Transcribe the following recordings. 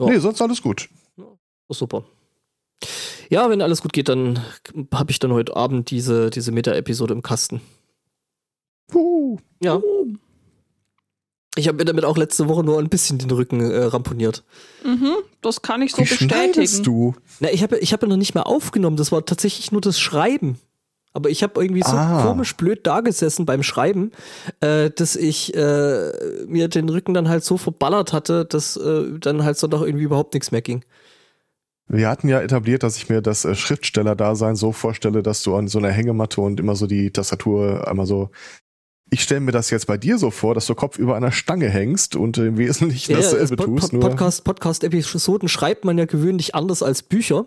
Ja. Nee, sonst alles gut. Oh, super. Ja, wenn alles gut geht, dann habe ich dann heute Abend diese, diese Meta-Episode im Kasten. Puh. Ja. Ich habe mir damit auch letzte Woche nur ein bisschen den Rücken äh, ramponiert. Mhm, das kann ich so Wie schneidest bestätigen. du? Na, ich habe ich hab ja noch nicht mal aufgenommen, das war tatsächlich nur das Schreiben. Aber ich habe irgendwie so Ah. komisch blöd dagesessen beim Schreiben, äh, dass ich äh, mir den Rücken dann halt so verballert hatte, dass äh, dann halt Sonntag irgendwie überhaupt nichts mehr ging. Wir hatten ja etabliert, dass ich mir das äh, Schriftsteller-Dasein so vorstelle, dass du an so einer Hängematte und immer so die Tastatur einmal so. Ich stelle mir das jetzt bei dir so vor, dass du Kopf über einer Stange hängst und im Wesentlichen dasselbe Pod- tust. Pod- Podcast, Podcast-Episoden schreibt man ja gewöhnlich anders als Bücher.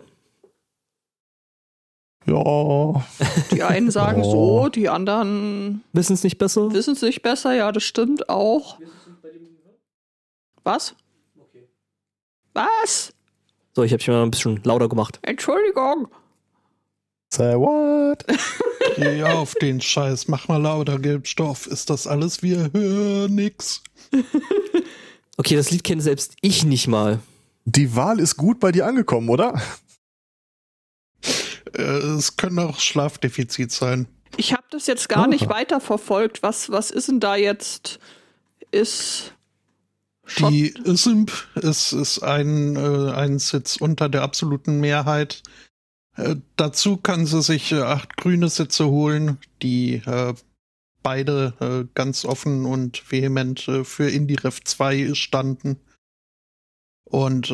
Ja, Die einen sagen Oh. so, die anderen Wissen es nicht besser? wissen es nicht besser. Ja, das stimmt auch. Was? Was? So, ich habe mich mal ein bisschen lauter gemacht. Entschuldigung. say what? Geh auf den Scheiß, mach mal lauter Gelbstoff. Ist das alles? Wir hören nix. Okay, das Lied kenne selbst ich nicht mal. Die Wahl ist gut bei dir angekommen, oder? Äh, es können auch Schlafdefizit sein. Ich habe das jetzt gar Ah. nicht weiterverfolgt. Was, was ist denn da jetzt? Ist. Schott- Die Simp ist, ist ein, äh, ein Sitz unter der absoluten Mehrheit. Äh, dazu kann sie sich äh, acht grüne Sitze holen, die äh, beide äh, ganz offen und vehement äh, für IndyRev 2 standen. Und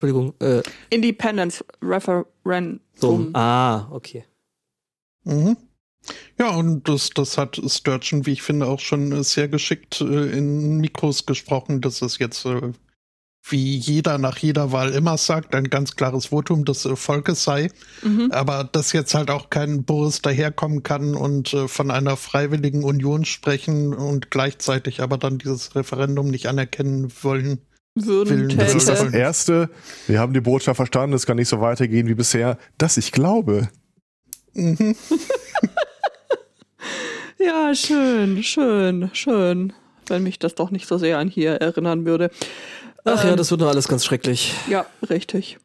Entschuldigung. Äh, Independence Referendum. so. Ah, okay. Mhm. Ja, und das, das hat Sturgeon, wie ich finde, auch schon äh, sehr geschickt äh, in Mikros gesprochen, dass es jetzt, äh, wie jeder nach jeder Wahl immer sagt, ein ganz klares Votum des äh, Volkes sei. Mhm. Aber dass jetzt halt auch kein Boris daherkommen kann und äh, von einer freiwilligen Union sprechen und gleichzeitig aber dann dieses Referendum nicht anerkennen wollen. Würden Willen Das ist das täte. Erste. Wir haben die Botschaft verstanden, es kann nicht so weitergehen wie bisher, dass ich glaube. Mhm. Ja, schön, schön, schön. Wenn mich das doch nicht so sehr an hier erinnern würde. Ach ja, Ähm, das wird doch alles ganz schrecklich. Ja, richtig.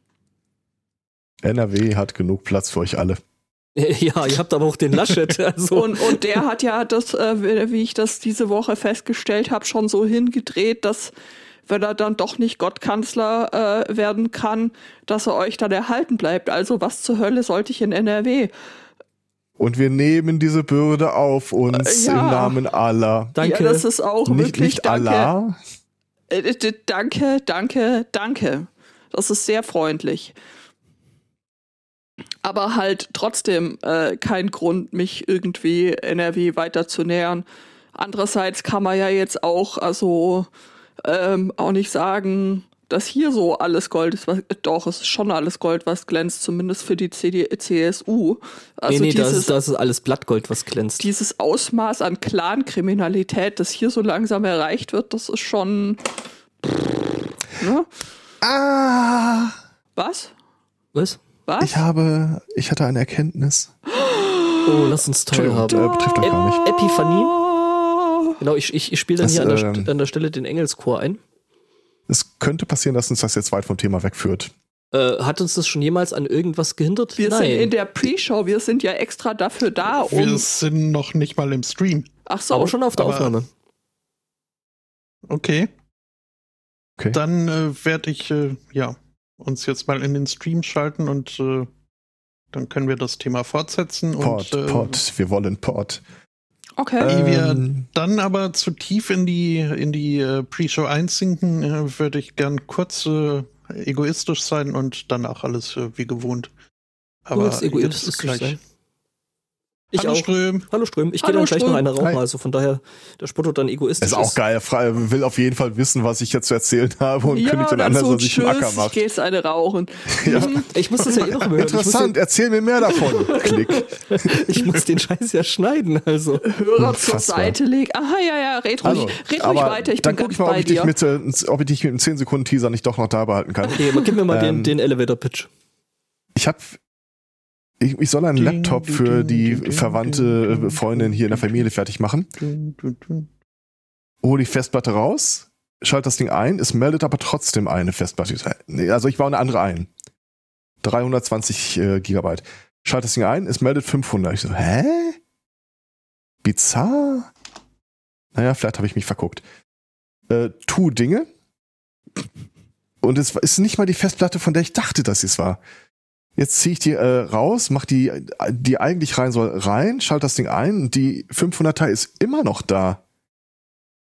NRW hat genug Platz für euch alle. Ja, ihr habt aber auch den Laschet. Also. Und, und der hat ja das, äh, wie wie ich das diese Woche festgestellt habe, schon so hingedreht, dass wenn er dann doch nicht Gottkanzler äh, werden kann, dass er euch dann erhalten bleibt. Also was zur Hölle sollte ich in NRW? Und wir nehmen diese Bürde auf uns Äh, ja. im Namen aller. Danke. Ja, das ist auch Nicht, wirklich nicht danke. Allah. Äh, danke, danke, danke. Das ist sehr freundlich. Aber halt trotzdem äh, kein Grund, mich irgendwie NRW weiter zu nähern. Andererseits kann man ja jetzt auch, also ähm, auch nicht sagen, dass hier so alles Gold ist. Was, doch, es ist schon alles Gold, was glänzt, zumindest für die CD, CSU. Also nee, nee, das dieses, ist, das ist alles Blattgold, was glänzt. dieses Ausmaß an Clankriminalität, das hier so langsam erreicht wird, das ist schon. Ne? Ah, Was? Was? Was? ich habe, ich hatte eine Erkenntnis. Oh, lass uns toll haben. äh, betrifft euch gar nicht. Epiphanie? Genau, ich, ich, ich spiele dann Das, hier an der, ähm, an der Stelle den Engelschor ein. Es könnte passieren, dass uns das jetzt weit vom Thema wegführt. Äh, hat uns das schon jemals an irgendwas gehindert? Wir Nein. sind in der Pre-Show, wir sind ja extra dafür da, Wir um. sind noch nicht mal im Stream. Ach so, aber schon auf der aber- Aufnahme. Okay. Okay. Dann äh, werde ich äh, ja uns jetzt mal in den Stream schalten und äh, dann können wir das Thema fortsetzen. Pod, und, äh, Pod, wir wollen Pod. Okay. Ehe wir Ähm, dann aber zu tief in die, in die äh, Pre-Show einsinken, äh, würde ich gern kurz äh, egoistisch sein und danach alles äh, wie gewohnt. Du willst jetzt egoistisch sein? Ich Hallo auch. Ström. Hallo Ström, ich gehe dann gleich noch Ström. eine rauchen, Hi. also von daher, der Spotto dann egoistisch ist auch geil. Frei, will auf jeden Fall wissen, was ich jetzt zu erzählen habe und ja, kündigt dann dann an, dass so er sich im Acker tschüss, ich macht. gehe jetzt eine rauchen. Ja. Ich muss das ja eh noch hören. Interessant, erzähl mir mehr davon. Klick. Ich muss, ich den Scheiß ja schneiden, also. Hörer zur. Seite legen. Aha, ja, ja, red ruhig, Also, red ruhig weiter, ich dann bin guck ganz ich mal, ob bei ich, dich dir. mit, äh, ob ich dich mit einem 10 Sekunden Teaser nicht doch noch da behalten kann. Okay, aber gib mir mal den, Ähm, den Elevator-Pitch. Ich habe ich, ich soll einen Laptop für die verwandte äh, Freundin hier in der Familie fertig machen. Hole die Festplatte raus, schalte das Ding ein, es meldet aber trotzdem eine Festplatte. Also ich baue eine andere ein. 320 äh, Gigabyte. Schalte das Ding ein, es meldet 500. Ich so, hä? Bizarr? Naja, vielleicht habe ich mich verguckt. Äh, tu Dinge. Und es ist nicht mal die Festplatte, von der ich dachte, dass es war. Jetzt ziehe ich die äh, raus, mach die, die eigentlich rein soll, rein, schalte das Ding ein und die 500er ist immer noch da.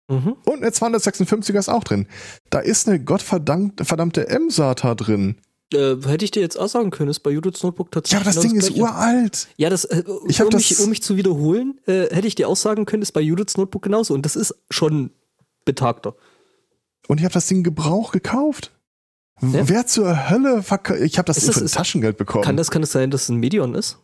Mhm. Und eine 256er ist auch drin. Da ist eine gottverdammte verdammte M-SATA drin. Äh, hätte ich dir jetzt auch sagen können, ist bei Judiths Notebook tatsächlich. Ja, aber das genau Ding ist Gleiche. uralt. Ja, das, äh, Ich um, das- mich, um mich zu wiederholen, äh, hätte ich dir auch sagen können, ist bei Judiths Notebook genauso. Und das ist schon betagter. Und ich habe das Ding Gebrauch gekauft. Ja? Wer zur Hölle verkauft? Ich habe das Ist das- für ist- Taschengeld bekommen. Kann das, kann es sein, dass es ein Medion ist?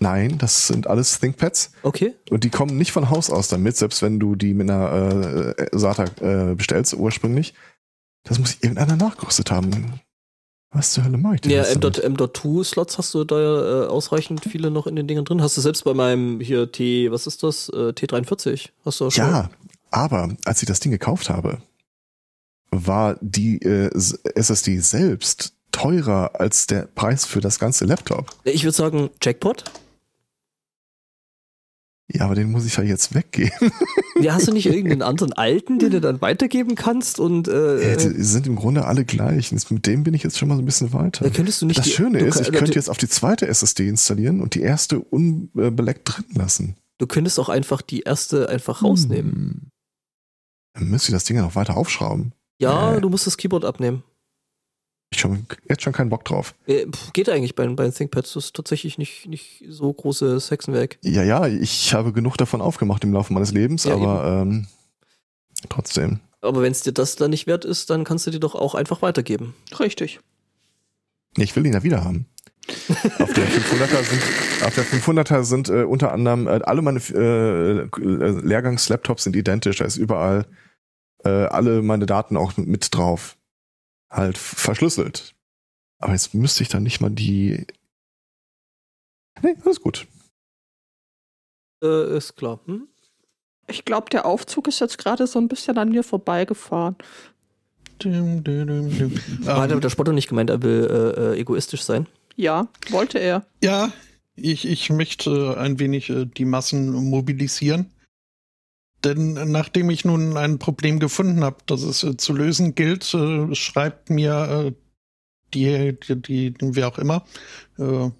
Nein, das sind alles ThinkPads. Okay. Und die kommen nicht von Haus aus damit, selbst wenn du die mit einer äh, SATA äh, bestellst ursprünglich. Das muss irgendeiner nachgerüstet haben. Was zur Hölle mache ich denn Ja, jetzt damit? M.2-Slots hast du da ja äh, ausreichend viele noch in den Dingern drin. Hast du selbst bei meinem hier T, was ist das? Äh, T43. Hast du auch schon. Ja, aber als ich das Ding gekauft habe, war die äh, SSD selbst teurer als der Preis für das ganze Laptop. Ich würde sagen, Jackpot. Ja, aber den muss ich ja jetzt weggeben. Ja, hast du nicht irgendeinen anderen alten, den du dann weitergeben kannst? Und Äh, die sind im Grunde alle gleich. Mit dem bin ich jetzt schon mal so ein bisschen weiter. könntest du nicht Das die- Schöne ist, ich du, könnte jetzt auf die zweite SSD installieren und die erste unbeleckt drin lassen. du könntest auch einfach die erste einfach rausnehmen. Hm. Dann müsste ich das Ding ja noch weiter aufschrauben. Ja, Äh. du musst das Keyboard abnehmen. Ich schon jetzt schon keinen Bock drauf. Äh, Geht eigentlich bei, bei den ThinkPads. Das ist tatsächlich nicht, nicht so großes Hexenwerk. Ja, ja, ich habe genug davon aufgemacht im Laufe meines Lebens, Ja, aber ähm, trotzdem. Aber wenn es dir das dann nicht wert ist, dann kannst du die doch auch einfach weitergeben. Richtig. Ich will ihn ja wieder haben. auf der 500er sind, auf der 500er sind äh, unter anderem äh, alle meine äh, Lehrgangs-Laptops sind identisch. Da ist überall äh, alle meine Daten auch mit drauf. Halt verschlüsselt. Aber jetzt müsste ich dann nicht mal die. Nee, alles gut. Äh, ist klar. Hm? Ich glaube, der Aufzug ist jetzt gerade so ein bisschen an mir vorbeigefahren. Dum, dum, dum, dum. Hat Ähm, der Spotto nicht gemeint, er will äh, äh, egoistisch sein? Ja, wollte er. ja, ich, ich möchte ein wenig äh, die Massen mobilisieren. Denn nachdem ich nun ein Problem gefunden habe, das es äh, zu lösen gilt, äh, schreibt mir äh, die, die, die, wer auch immer, äh,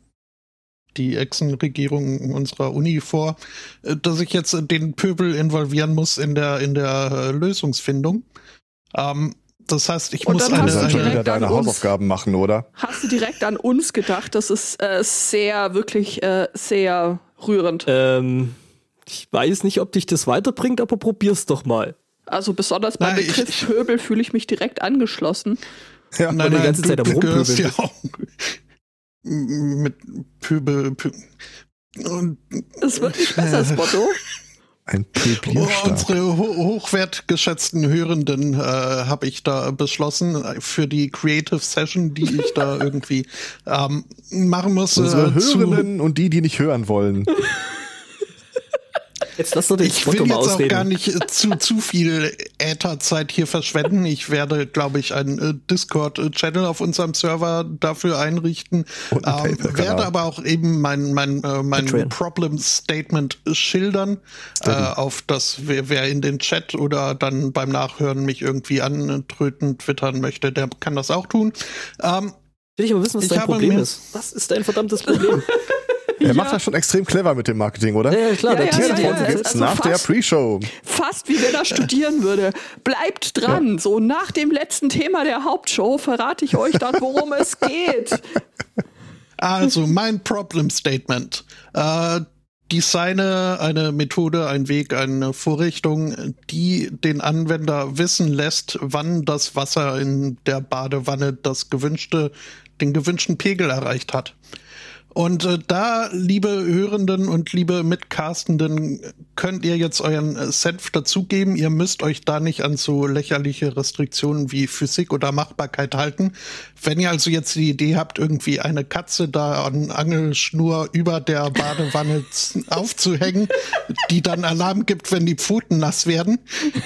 die Echsenregierung unserer Uni vor, äh, dass ich jetzt den Pöbel involvieren muss in der, in der äh, Lösungsfindung. Ähm, das heißt, ich Und muss dann Du hast eine, du schon wieder deine. Hausaufgaben machen, oder? Hast du direkt an uns gedacht? Das ist äh, sehr, wirklich äh, sehr rührend. Ähm, ich weiß nicht, ob dich das weiterbringt, aber probier's doch mal. Also besonders beim Nein, Begriff ich- Pöbel fühle ich mich direkt angeschlossen. Ja, du die ganze Zeit am du gehörst Rumpöbeln ja auch mit Pöbel. Pö und Es wird nicht besser, Spotto. ein oh, Pöblierstab. unsere ho hochwertgeschätzten Hörenden äh, habe ich da beschlossen äh, für die Creative Session, die ich da irgendwie ähm, machen muss. Unsere äh, Hörenden und die, die nicht hören wollen. Jetzt lass doch den Ich will mal jetzt auch ausreden. gar nicht äh, zu, zu viel Ätherzeit hier verschwenden. Ich werde, glaube ich, einen äh, Discord-Channel auf unserem Server dafür einrichten. Und Ähm, werde aber auch eben mein, mein, äh, mein. Problem-Statement schildern, äh, auf das wer, wer in den Chat oder dann beim Nachhören mich irgendwie antröten, twittern möchte, der kann das auch tun. Ähm, Will ich aber wissen, was Ich dein habe Problem ist. Was ist dein verdammtes Problem? Er macht das schon extrem clever mit dem Marketing, oder? ja, ja, klar, Ja, der ja, ja, ja, ja. Gibt's also nach der fast- Pre-Show. Fast wie wenn er studieren würde. Bleibt dran. So nach dem letzten Thema der Hauptshow verrate ich euch dann, worum es geht. Also mein Problem Statement. Äh, designe eine Methode, ein Weg, eine Vorrichtung, die den Anwender wissen lässt, wann das Wasser in der Badewanne das gewünschte, den gewünschten Pegel erreicht hat. Und äh, da, liebe Hörenden und liebe Mitcastenden, könnt ihr jetzt euren äh, Senf dazugeben. Ihr müsst euch da nicht an so lächerliche Restriktionen wie Physik oder Machbarkeit halten. Wenn ihr also jetzt die Idee habt, irgendwie eine Katze da an Angelschnur über der Badewanne aufzuhängen, die dann Alarm gibt, wenn die Pfoten nass werden,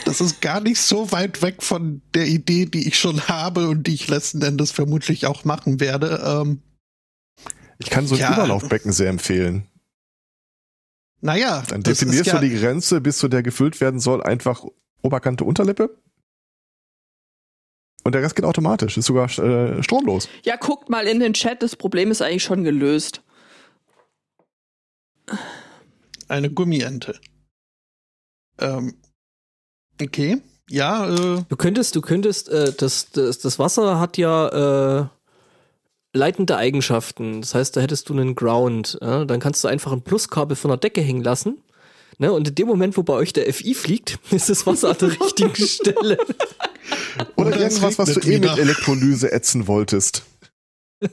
das ist gar nicht so weit weg von der Idee, die ich schon habe und die ich letzten Endes vermutlich auch machen werde. Ähm, ich kann so ein ja. Überlaufbecken sehr empfehlen. Naja. Dann definierst ja du die Grenze, bis zu der gefüllt werden soll, einfach Oberkante, Unterlippe. Und der Rest geht automatisch, ist sogar äh, stromlos. Ja, guckt mal in den Chat, das Problem ist eigentlich schon gelöst. Eine Gummiente. Ähm, okay, ja. Äh. Du könntest, du könntest, äh, das, das, das Wasser hat ja äh, leitende Eigenschaften. Das heißt, da hättest du einen Ground. Ja? Dann kannst du einfach ein Pluskabel von der Decke hängen lassen. Ne? Und in dem Moment, wo bei euch der FI fliegt, ist das Wasser an der richtigen Stelle. Oder irgendwas, was du eh mit Elektrolyse ätzen wolltest.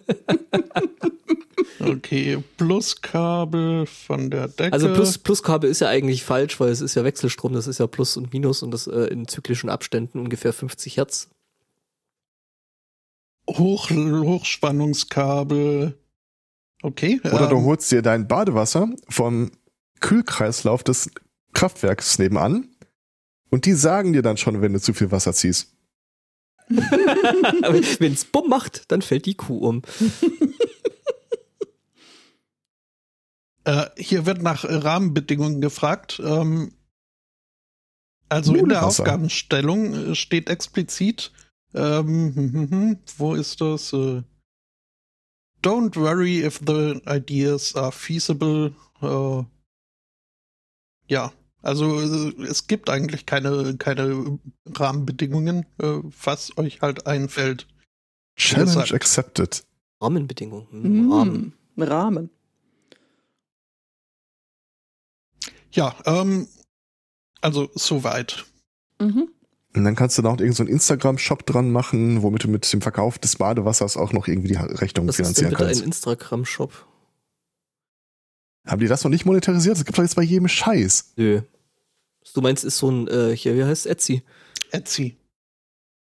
okay, Pluskabel von der Decke. Also Plus, Pluskabel ist ja eigentlich falsch, weil es ist ja Wechselstrom, das ist ja Plus und Minus und das äh, in zyklischen Abständen ungefähr 50 Hertz. Hoch, Hochspannungskabel. Okay. Oder ähm, du holst dir dein Badewasser vom Kühlkreislauf des Kraftwerks nebenan und die sagen dir dann schon, wenn du zu viel Wasser ziehst. wenn es bumm macht, dann fällt die Kuh um. äh, hier wird nach Rahmenbedingungen gefragt. Ähm, also in der Aufgabenstellung äh, steht explizit, ähm, hm, hm, hm, wo ist das? Äh, don't worry if the ideas are feasible. Äh, ja, also äh, es gibt eigentlich keine, keine Rahmenbedingungen, äh, was euch halt einfällt. Challenge accepted. Rahmenbedingungen. Mm, Rahmen. Rahmen. Ja, ähm, also soweit. Mhm. Und dann kannst du da auch irgendeinen so Instagram-Shop dran machen, womit du mit dem Verkauf des Badewassers auch noch irgendwie die Rechnung Was finanzieren ist denn bitte kannst. ein Instagram-Shop? Haben die das noch nicht monetarisiert? Das gibt doch jetzt bei jedem Scheiß. Nö. Du meinst, ist so ein, äh, hier, wie heißt Etsy? Etsy.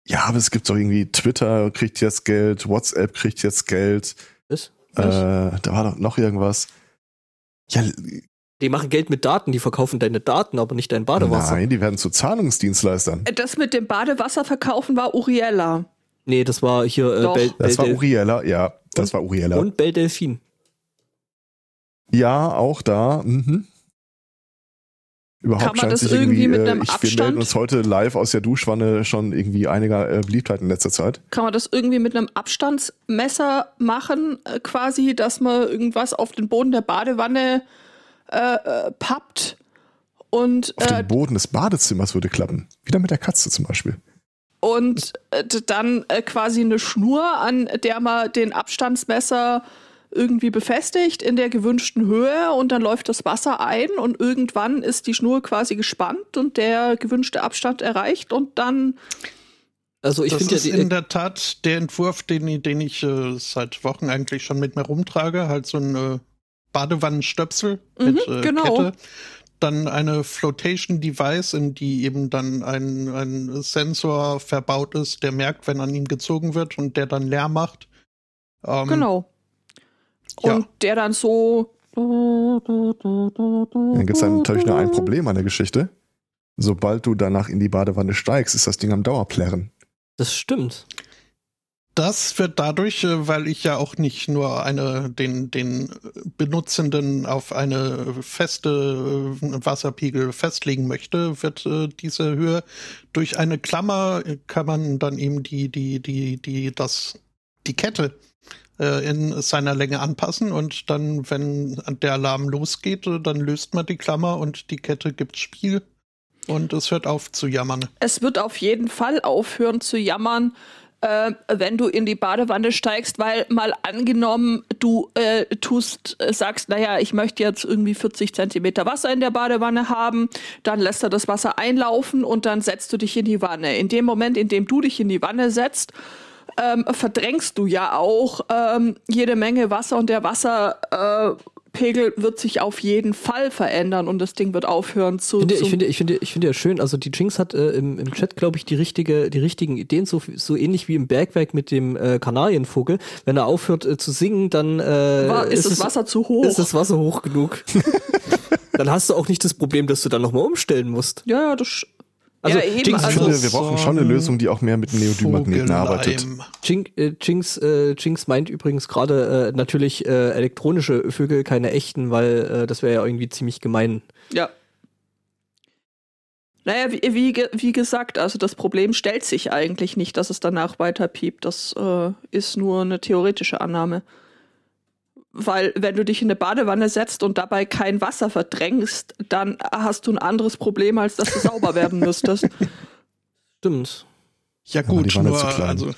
Ja, aber es gibt doch irgendwie Twitter kriegt jetzt Geld, WhatsApp kriegt jetzt Geld. Was? Äh, da war doch noch irgendwas. Ja, die machen Geld mit Daten, die verkaufen deine Daten, aber nicht dein Badewasser. Nein, die werden zu Zahlungsdienstleistern. Das mit dem Badewasser verkaufen war Uriella. Nee, das war hier äh, Bell, Das war Uriella, ja, das und, war Uriella. Und Bell Delfin. Ja, auch da. Mhm. Überhaupt Kann man scheint das sich irgendwie, irgendwie mit äh, einem ich, Abstand? Wir melden uns heute live aus der Duschwanne schon irgendwie einiger äh, Beliebtheit in letzter Zeit. Kann man das irgendwie mit einem Abstandsmesser machen, äh, quasi, dass man irgendwas auf den Boden der Badewanne äh, äh, pappt und Auf äh, dem Boden des Badezimmers würde klappen. Wieder mit der Katze zum Beispiel. und äh, dann äh, quasi eine Schnur, an der man den Abstandsmesser irgendwie befestigt in der gewünschten Höhe und dann läuft das Wasser ein und irgendwann ist die Schnur quasi gespannt und der gewünschte Abstand erreicht und dann Also ich das finde ja die, in der Tat der Entwurf, den, den ich äh, seit Wochen eigentlich schon mit mir rumtrage. Halt so ein äh, Badewannenstöpsel Mhm, mit äh, genau. Kette. Dann eine Flotation Device, in die eben dann ein, ein Sensor verbaut ist, der merkt, wenn an ihm gezogen wird und der dann leer macht. Ähm, genau. ja. Und der dann so Dann gibt es dann natürlich nur ein Problem an der Geschichte. Sobald du danach in die Badewanne steigst, ist das Ding am Dauerplärren. das stimmt. Das wird dadurch, äh, weil ich ja auch nicht nur eine, den, den Benutzenden auf eine feste äh, Wasserpegel festlegen möchte, wird äh, diese Höhe durch eine Klammer kann man dann eben die, die, die, die, das, die Kette in seiner Länge anpassen. Und dann, wenn der Alarm losgeht, dann löst man die Klammer und die Kette gibt Spiel. Und es hört auf zu jammern. es wird auf jeden Fall aufhören zu jammern, äh, wenn du in die Badewanne steigst, weil mal angenommen, du äh, tust, äh, sagst, naja, ich möchte jetzt irgendwie 40 Zentimeter Wasser in der Badewanne haben, dann lässt er das Wasser einlaufen und dann setzt du dich in die Wanne. In dem Moment, in dem du dich in die Wanne setzt, ähm, verdrängst du ja auch ähm, jede Menge Wasser und der Wasserpegel äh, wird sich auf jeden Fall verändern und das Ding wird aufhören zu. Finde, ich finde, ich finde, ich finde ja schön. Also die Jinx hat äh, im, im Chat, glaube ich, die richtige, die richtigen Ideen, so, so ähnlich wie im Bergwerk mit dem äh, Kanarienvogel. Wenn er aufhört äh, zu singen, dann äh, War, ist, das Wasser zu hoch. Ist das Wasser hoch genug? dann hast du auch nicht das Problem, dass du dann nochmal umstellen musst. Ja, ja, das. Also, ja, eben, Jinx, Ich also, finde, wir brauchen schon eine Lösung, die auch mehr mit Neodym-Magneten arbeitet. Jinx, äh, Jinx, äh, Jinx meint übrigens gerade äh, natürlich äh, elektronische Vögel, keine echten, weil äh, das wäre ja irgendwie ziemlich gemein. Ja. Naja, wie, wie, wie gesagt, also das Problem stellt sich eigentlich nicht, dass es danach weiter piept. Das äh, ist nur eine theoretische Annahme. Weil wenn du dich in eine Badewanne setzt und dabei kein Wasser verdrängst, dann hast du ein anderes Problem, als dass du sauber werden müsstest. Stimmt. Ja gut, Wanne nur also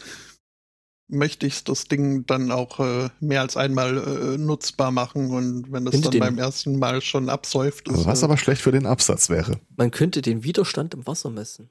möchte ich das Ding dann auch äh, mehr als einmal äh, nutzbar machen und wenn das Hinter dann beim ersten Mal schon absäuft, ist Also was äh, aber schlecht für den Absatz wäre. Man könnte den Widerstand im Wasser messen.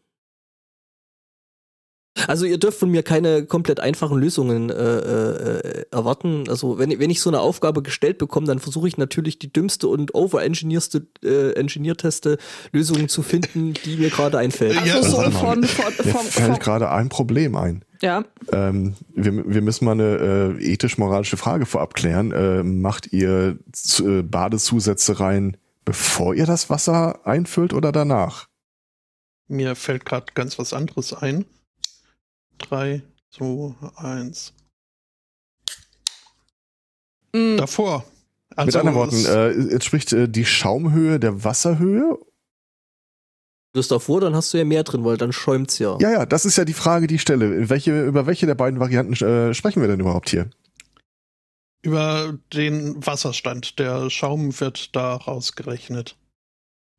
Also ihr dürft von mir keine komplett einfachen Lösungen äh, äh, erwarten. Also wenn, wenn ich so eine Aufgabe gestellt bekomme, dann versuche ich natürlich die dümmste und overengineerste, äh, engineerteste Lösung zu finden, die mir gerade einfällt. Ja, Also so von, von, Mir von, fällt von, gerade ein Problem ein. ja. Ähm, wir, wir müssen mal eine äh, ethisch-moralische Frage vorab klären. Äh, macht ihr äh, Badezusätze rein, bevor ihr das Wasser einfüllt oder danach? mir fällt gerade ganz was anderes ein. Drei, zwei, eins. Mm, Davor. Also, Mit anderen Worten, äh, jetzt spricht äh, die Schaumhöhe der Wasserhöhe? Du bist davor, dann hast du ja mehr drin, weil dann schäumt's ja. Ja, ja, das ist ja die Frage, die ich stelle. Welche, über welche der beiden Varianten äh, sprechen wir denn überhaupt hier? über den Wasserstand. Der Schaum wird da rausgerechnet.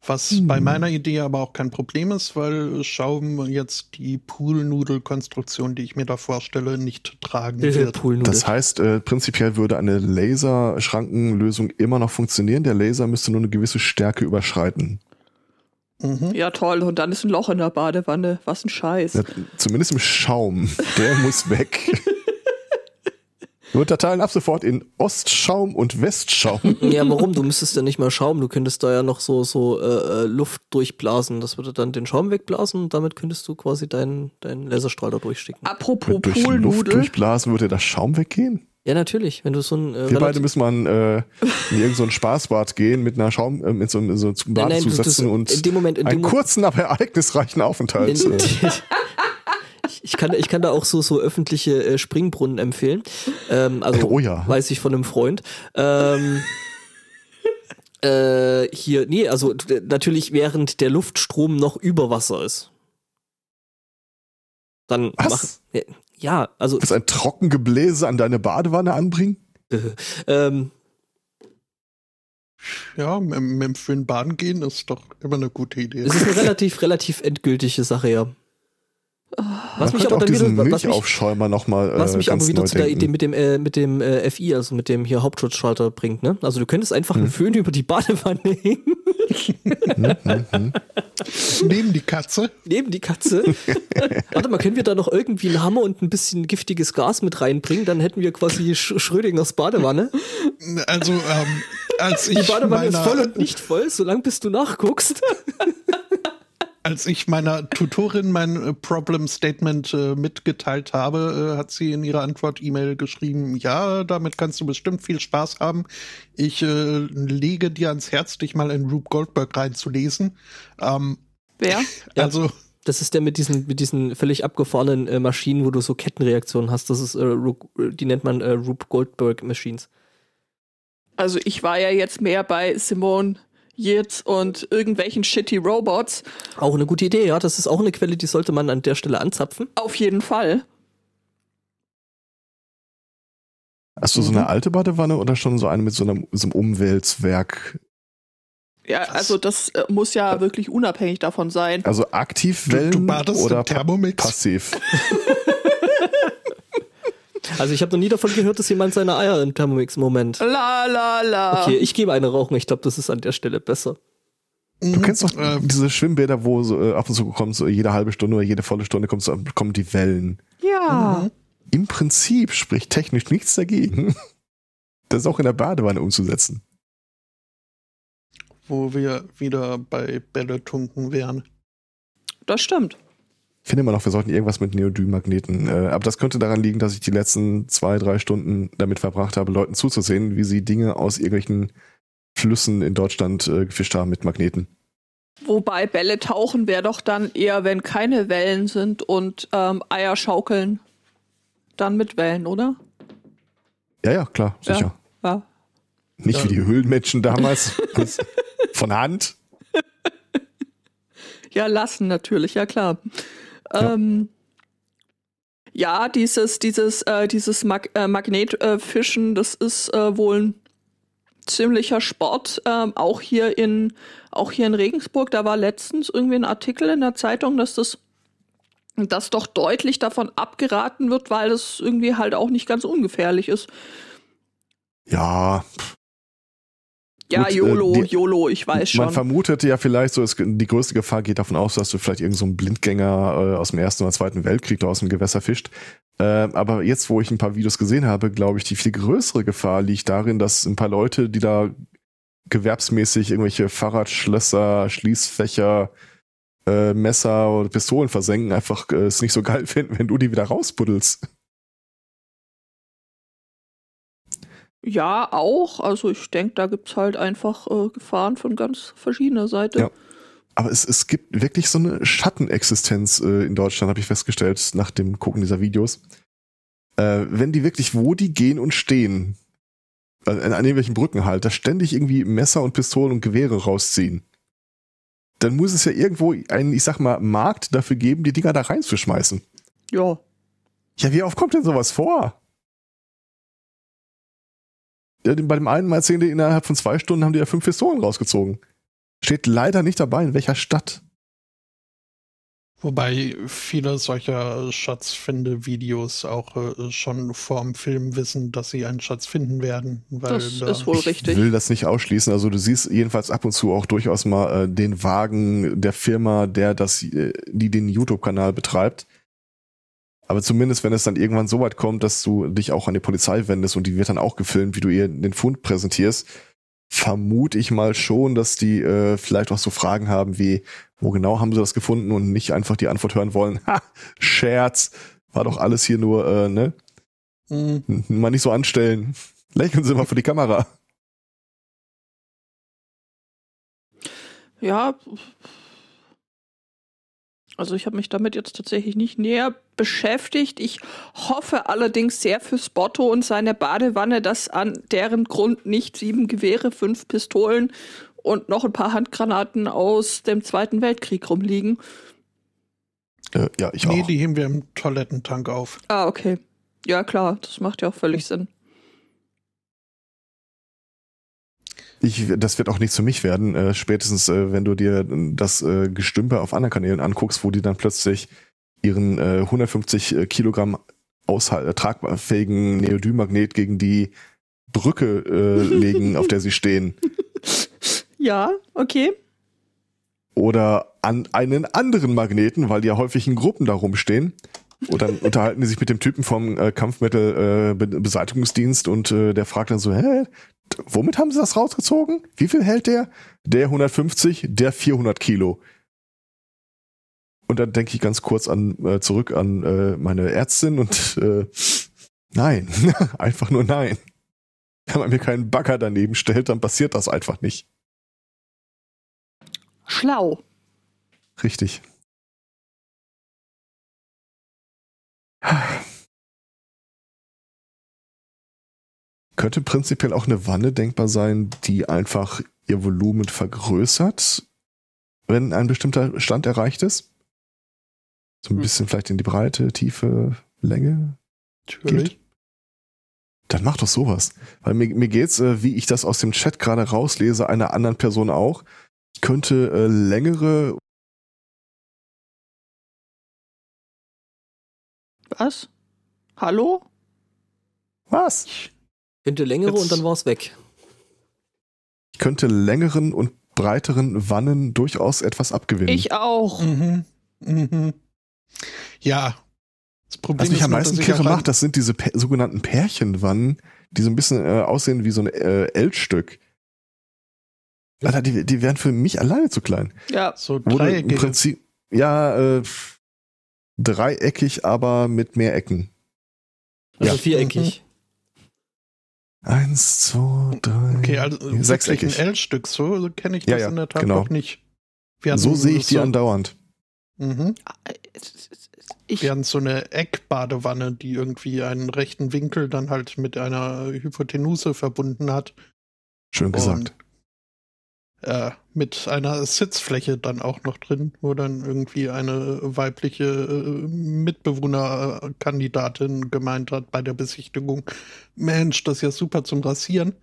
Was Hm. bei meiner Idee aber auch kein Problem ist, weil Schaum jetzt die Poolnudelkonstruktion, die ich mir da vorstelle, nicht tragen wird. Poolnudel. Das heißt, äh, prinzipiell würde eine Laserschrankenlösung immer noch funktionieren. Der Laser müsste nur eine gewisse Stärke überschreiten. Mhm. ja, toll. Und dann ist ein Loch in der Badewanne. Was ein Scheiß. Ja, zumindest im Schaum. Der muss weg. Wir unterteilen ab sofort in Ostschaum und Westschaum. Ja, warum? Du müsstest ja nicht mal Schaum, du könntest da ja noch so, so äh, äh, Luft durchblasen. Das würde dann den Schaum wegblasen und damit könntest du quasi deinen, deinen Laserstrahl da durchschicken. Apropos Durch Luft durchblasen würde das Schaum weggehen. Ja, natürlich. Wenn du so ein. Äh, Wir beide müssen mal in, äh, in irgendein so ein Spaßbad gehen mit einer Schaum, äh, mit so, einem- so zum Nein, nein, du- Badezusätzen du- und in dem Moment, in dem einen Mo- kurzen, aber ereignisreichen Aufenthalt. In, äh, ich, kann, ich kann da auch so, so öffentliche äh, Springbrunnen empfehlen. Ähm, also Oh ja. weiß ich von einem Freund. Ähm, äh, hier, nee, also natürlich während der Luftstrom noch über Wasser ist. Dann Was? mach. Ja, also Du willst ein Trockengebläse an deine Badewanne anbringen? ähm, Ja, mit, mit dem schönen Baden gehen ist doch immer eine gute Idee. es ist eine relativ, relativ endgültige Sache, ja. Was mich aber diesen wieder, was mich, Milchaufschäumer nochmal was äh, mich aber wieder zu der. Idee mit dem, äh, mit dem äh, FI, also mit dem hier Hauptschutzschalter bringt, ne? Also du könntest einfach einen Hm. Föhn über die Badewanne hängen, Hm, hm, hm. Neben die Katze. neben die Katze. Warte mal, können wir da noch irgendwie einen Hammer und ein bisschen giftiges Gas mit reinbringen? Dann hätten wir quasi Sch Schrödingers Badewanne. Also, ähm, als ich Die Badewanne ist meiner- voll und nicht voll, solange bis du nachguckst. Als ich meiner Tutorin mein äh, Problem Statement äh, mitgeteilt habe, äh, hat sie in ihrer Antwort-E-Mail geschrieben, ja, damit kannst du bestimmt viel Spaß haben. Ich äh, lege dir ans Herz, dich mal in Rube Goldberg reinzulesen. Ähm, Wer? Ja. Also, Das ist der mit diesen, mit diesen völlig abgefahrenen äh, Maschinen, wo du so Kettenreaktionen hast. Das ist, äh, Ru die nennt man äh, Rube Goldberg Machines. Also ich war ja jetzt mehr bei Simone Yates und irgendwelchen shitty Robots. Auch eine gute Idee, ja. Das ist auch eine Quelle, die sollte man an der Stelle anzapfen. Auf jeden Fall. Hast du so eine alte Badewanne oder schon so eine mit so einem, so einem Umwälzwerk? Ja, Was? also das äh, muss ja wirklich unabhängig davon sein. Also aktiv du, Wellen du badest oder Thermomix. passiv? Also ich habe noch nie davon gehört, dass jemand seine Eier im Thermomix Moment. La la la. Okay, ich gebe eine rauchen. Ich glaube, das ist an der Stelle besser. Du Mhm. kennst doch Äh, diese Schwimmbäder, wo so, äh, ab und zu kommt, so jede halbe Stunde oder jede volle Stunde kommt so, kommen die Wellen. ja. Mhm. im Prinzip spricht technisch nichts dagegen, das auch in der Badewanne umzusetzen. Wo wir wieder bei Bälle tunken wären. Das stimmt. Ich finde immer noch, wir sollten irgendwas mit Neodym-Magneten. Äh, aber das könnte daran liegen, dass ich die letzten zwei, drei Stunden damit verbracht habe, Leuten zuzusehen, wie sie Dinge aus irgendwelchen Flüssen in Deutschland äh, gefischt haben mit Magneten. Wobei Bälle tauchen wäre doch dann eher, wenn keine Wellen sind und ähm, Eier schaukeln. Dann mit Wellen, oder? Ja, ja, klar, sicher. Ja. ja. Nicht Ja. wie die Höhlenmenschen damals. Von Hand. Ja, lassen natürlich, ja klar. Ja. Ähm, ja, dieses, dieses, äh, dieses Mag äh, Magnetfischen, das ist äh, wohl ein ziemlicher Sport. Ähm, auch hier in, auch hier in Regensburg, da war letztens irgendwie ein Artikel in der Zeitung, dass das dass doch deutlich davon abgeraten wird, weil das irgendwie halt auch nicht ganz ungefährlich ist. Ja, Ja, Gut, äh, YOLO, die- YOLO, ich weiß man schon. vermutet ja vielleicht so, es, die größte Gefahr geht davon aus, dass du vielleicht irgendein so einen Blindgänger äh, aus dem Ersten oder Zweiten Weltkrieg da aus dem Gewässer fischt. Äh, aber jetzt, wo ich ein paar Videos gesehen habe, glaube ich, die viel größere Gefahr liegt darin, dass ein paar Leute, die da gewerbsmäßig irgendwelche Fahrradschlösser, Schließfächer, äh, Messer oder Pistolen versenken, einfach äh, es nicht so geil finden, wenn du die wieder rausbuddelst. Ja, auch. Also ich denke, da gibt's halt einfach äh, Gefahren von ganz verschiedener Seite. Ja. Aber es, es gibt wirklich so eine Schattenexistenz äh, in Deutschland, habe ich festgestellt, nach dem Gucken dieser Videos. Äh, wenn die wirklich, wo die gehen und stehen, äh, an irgendwelchen Brücken halt, da ständig irgendwie Messer und Pistolen und Gewehre rausziehen, dann muss es ja irgendwo einen, ich sag mal, Markt dafür geben, die Dinger da reinzuschmeißen. Ja. Ja, wie oft kommt denn sowas vor? Ja, bei dem einen Mal erzählen die, innerhalb von zwei Stunden haben die ja fünf Pistolen rausgezogen. Steht leider nicht dabei, in welcher Stadt. Wobei viele solcher Schatzfinde-Videos auch äh, schon vorm Film wissen, dass sie einen Schatz finden werden. Weil Das da, ist wohl ich richtig. will das nicht ausschließen. Also du siehst jedenfalls ab und zu auch durchaus mal äh, den Wagen der Firma, der das, äh, die den YouTube-Kanal betreibt. Aber zumindest, wenn es dann irgendwann so weit kommt, dass du dich auch an die Polizei wendest und die wird dann auch gefilmt, wie du ihr den Fund präsentierst, vermute ich mal schon, dass die äh, vielleicht auch so Fragen haben wie, wo genau haben sie das gefunden und nicht einfach die Antwort hören wollen, ha, Scherz, war doch alles hier nur, äh, ne? Hm, Mal nicht so anstellen. Lächeln Sie mal für die Kamera. Ja. Also ich habe mich damit jetzt tatsächlich nicht näher beschäftigt. Ich hoffe allerdings sehr für Spotto und seine Badewanne, dass an deren Grund nicht sieben Gewehre, fünf Pistolen und noch ein paar Handgranaten aus dem Zweiten Weltkrieg rumliegen. Äh, ja, ich nee, auch. die heben wir im Toilettentank auf. Ah, okay. Ja, klar, das macht ja auch völlig Sinn. Ich, das wird auch nichts für mich werden. Äh, spätestens, äh, wenn du dir das äh, Gestümpe auf anderen Kanälen anguckst, wo die dann plötzlich ihren äh, 150 äh, Kilogramm aushal- äh, tragfähigen Neodym-Magnet gegen die Brücke äh, legen, auf der sie stehen. Ja, okay. Oder an einen anderen Magneten, weil die ja häufig in Gruppen da rumstehen. Und dann unterhalten die sich mit dem Typen vom äh, Kampfmittel-Beseitigungsdienst und äh, der fragt dann so, hä, womit haben sie das rausgezogen? Wie viel hält der? Der 150, der 400 Kilo. Und dann denke ich ganz kurz an äh, zurück an äh, meine Ärztin und äh, nein, einfach nur nein. Wenn man mir keinen Bagger daneben stellt, dann passiert das einfach nicht. Schlau. Richtig. Könnte prinzipiell auch eine Wanne denkbar sein, die einfach ihr Volumen vergrößert, wenn ein bestimmter Stand erreicht ist? So ein Hm. bisschen vielleicht in die Breite, Tiefe, Länge. Natürlich. Dann mach doch sowas. Weil mir, mir geht's, äh, wie ich das aus dem Chat gerade rauslese, einer anderen Person auch. Ich könnte äh, längere Was? Hallo? Was? Hinter längere Jetzt- und dann war es weg. Ich könnte längeren und breiteren Wannen durchaus etwas abgewinnen. Ich auch. Mhm. Mhm. Ja, Das Problem Was mich ist am meisten ich kirre allein- macht, das sind diese sogenannten Pärchenwannen, die so ein bisschen äh, aussehen wie so ein äh, L-Stück. Alter, die, die wären für mich alleine zu klein. Ja, so du im. Prinzip, ja, äh, dreieckig, aber mit mehr Ecken. Also Ja. viereckig. Eins, zwei, drei, Okay, also sechseckig. ein L-Stück, so kenne ich Ja, das ja, in der Tat genau. noch nicht. Wir So sehe ich die so, andauernd. Mhm. ich, Wir hatten so eine Eckbadewanne, die irgendwie einen rechten Winkel dann halt mit einer Hypotenuse verbunden hat. Schön gesagt. Und, äh, mit einer Sitzfläche dann auch noch drin, wo dann irgendwie eine weibliche äh, Mitbewohnerkandidatin gemeint hat bei der Besichtigung, Mensch, das ist ja super zum Rasieren.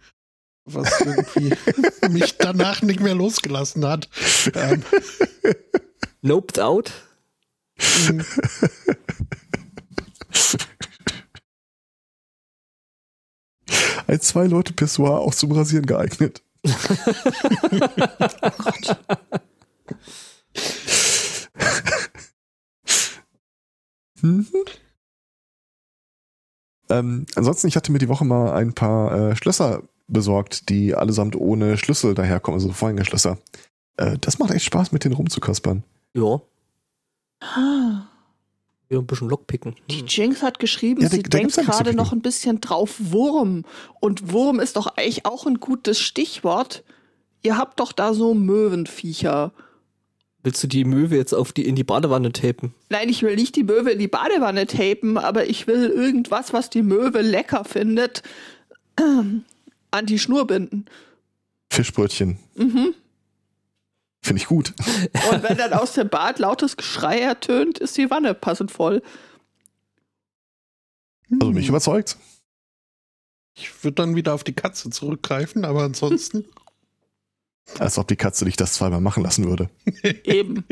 Was irgendwie mich danach nicht mehr losgelassen hat. Ähm, Noped out. mh, Ein zwei Leute Pissoir auch zum Rasieren geeignet. Mhm. Ähm, ansonsten, ich hatte mir die Woche mal ein paar äh, Schlösser besorgt, die allesamt ohne Schlüssel daherkommen, also Vorhängeschlösser. Äh, das macht echt Spaß, mit denen rumzukaspern. Ja, Ah, ja, ein bisschen Lockpicken. die Hm. Jinx hat geschrieben, Ja, da- sie da denkt gerade noch ein bisschen drauf Wurm. Und Wurm ist doch eigentlich auch ein gutes Stichwort. Ihr habt doch da so Möwenviecher. Willst du die Möwe jetzt auf die, in die Badewanne tapen? Nein, ich will nicht die Möwe in die Badewanne tapen, aber ich will irgendwas, was die Möwe lecker findet, an die Schnur binden. Fischbrötchen. Mhm. Finde ich gut. Und wenn dann aus dem Bad lautes Geschrei ertönt, ist die Wanne passend voll. Also mich überzeugt. Ich würde dann wieder auf die Katze zurückgreifen, aber ansonsten. Als ob die Katze dich das zweimal machen lassen würde. Eben.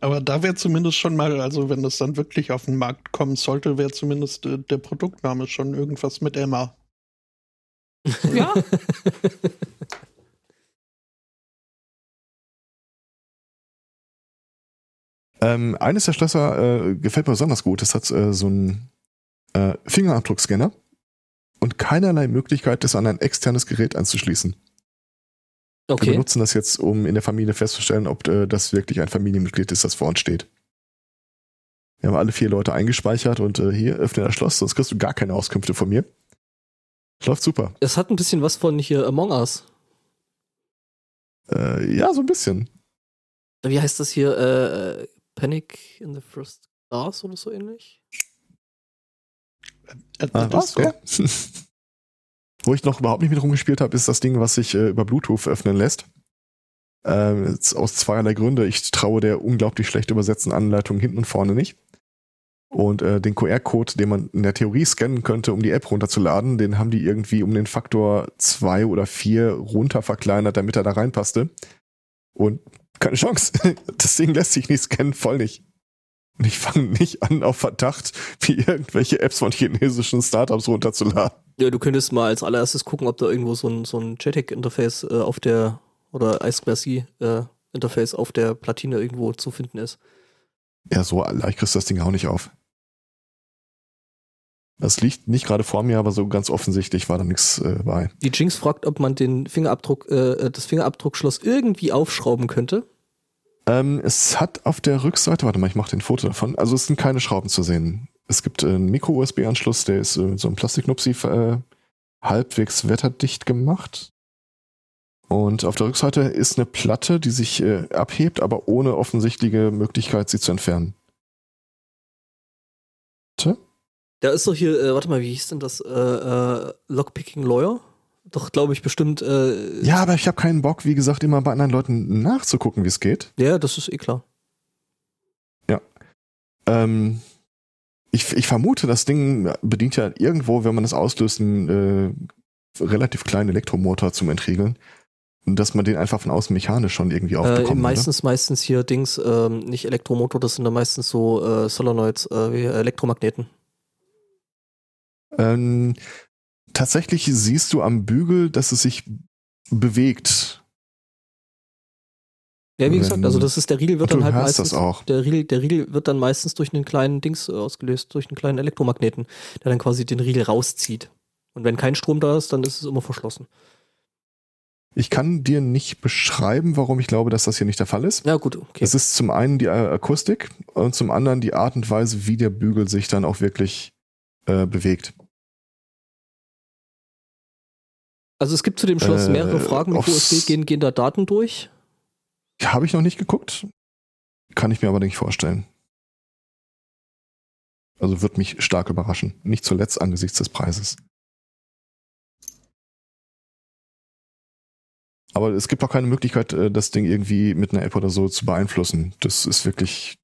aber da wäre zumindest schon mal, also wenn das dann wirklich auf den Markt kommen sollte, wäre zumindest äh, der Produktname schon irgendwas mit Emma. Ja. Ähm, eines der Schlösser äh, gefällt mir besonders gut. Es hat äh, so einen äh, Fingerabdruckscanner und keinerlei Möglichkeit, das an ein externes Gerät anzuschließen. Wir Okay. benutzen das jetzt, um in der Familie festzustellen, ob äh, das wirklich ein Familienmitglied ist, das vor uns steht. Wir haben alle vier Leute eingespeichert und äh, hier öffne das Schloss, sonst kriegst du gar keine Auskünfte von mir. Läuft super. Es hat ein bisschen was von hier Among Us. Äh, ja, so ein bisschen. Wie heißt das hier? Äh, Panic in the First Class oder so ähnlich? Äh, Ah, das- was? Wer? Wo ich noch überhaupt nicht mit rumgespielt habe, ist das Ding, was sich äh, über Bluetooth öffnen lässt. Ähm, aus zweierlei Gründe. Ich traue der unglaublich schlecht übersetzten Anleitung hinten und vorne nicht. Und äh, den QR-Code, den man in der Theorie scannen könnte, um die App runterzuladen, den haben die irgendwie um den Faktor zwei oder vier runter verkleinert, damit er da reinpasste. Und keine Chance. Das Ding lässt sich nicht scannen, voll nicht. Und ich fange nicht an, auf Verdacht, wie irgendwelche Apps von chinesischen Startups runterzuladen. Ja, du könntest mal als allererstes gucken, ob da irgendwo so ein, so ein JTAG-Interface äh, auf der, oder I2C-Interface auf der Platine irgendwo zu finden ist. Ja, so leicht kriegst du das Ding auch nicht auf. Das liegt nicht gerade vor mir, aber so ganz offensichtlich war da nichts äh, bei. Die Jinx fragt, ob man den Fingerabdruck, äh, das Fingerabdruckschloss irgendwie aufschrauben könnte. Ähm, es hat auf der Rückseite, warte mal, ich mache den Foto davon. Also es sind keine Schrauben zu sehen. Es gibt äh, einen Micro-USB-Anschluss, der ist äh, so einem Plastiknupsi äh, halbwegs wetterdicht gemacht. Und auf der Rückseite ist eine Platte, die sich äh, abhebt, aber ohne offensichtliche Möglichkeit, sie zu entfernen. Tja? Da ist doch hier, äh, warte mal, wie hieß denn das? Äh, äh, Lockpicking Lawyer? Doch, glaube ich, bestimmt. Äh, Ja, aber ich habe keinen Bock, wie gesagt, immer bei anderen Leuten nachzugucken, wie es geht. Ja, das ist eh klar. Ähm, ich, ich vermute, das Ding bedient ja irgendwo, wenn man es auslöst, einen äh, relativ kleinen Elektromotor zum Entriegeln. Und dass man den einfach von außen mechanisch schon irgendwie Äh, aufbekommt. meistens, meistens hier Dings, ähm, nicht Elektromotor, das sind dann meistens so äh, Solenoids, äh, wie Elektromagneten. Ähm, tatsächlich siehst du am Bügel, dass es sich bewegt. Ja, wie gesagt, also das ist der Riegel wird dann halt meistens der Riegel, der Riegel wird dann meistens durch einen kleinen Dings ausgelöst, durch einen kleinen Elektromagneten, der dann quasi den Riegel rauszieht. Und wenn kein Strom da ist, dann ist es immer verschlossen. Ich kann dir nicht beschreiben, warum ich glaube, dass das hier nicht der Fall ist. Ja, gut, okay. Es ist zum einen die äh, Akustik und zum anderen die Art und Weise, wie der Bügel sich dann auch wirklich äh, bewegt. Also es gibt zu dem Schloss Äh, mehrere Fragen mit USB, gehen, gehen da Daten durch? Habe ich noch nicht geguckt, kann ich mir aber nicht vorstellen. Also wird mich stark überraschen. Nicht zuletzt angesichts des Preises. Aber es gibt auch keine Möglichkeit, äh, das Ding irgendwie mit einer App oder so zu beeinflussen. Das ist wirklich,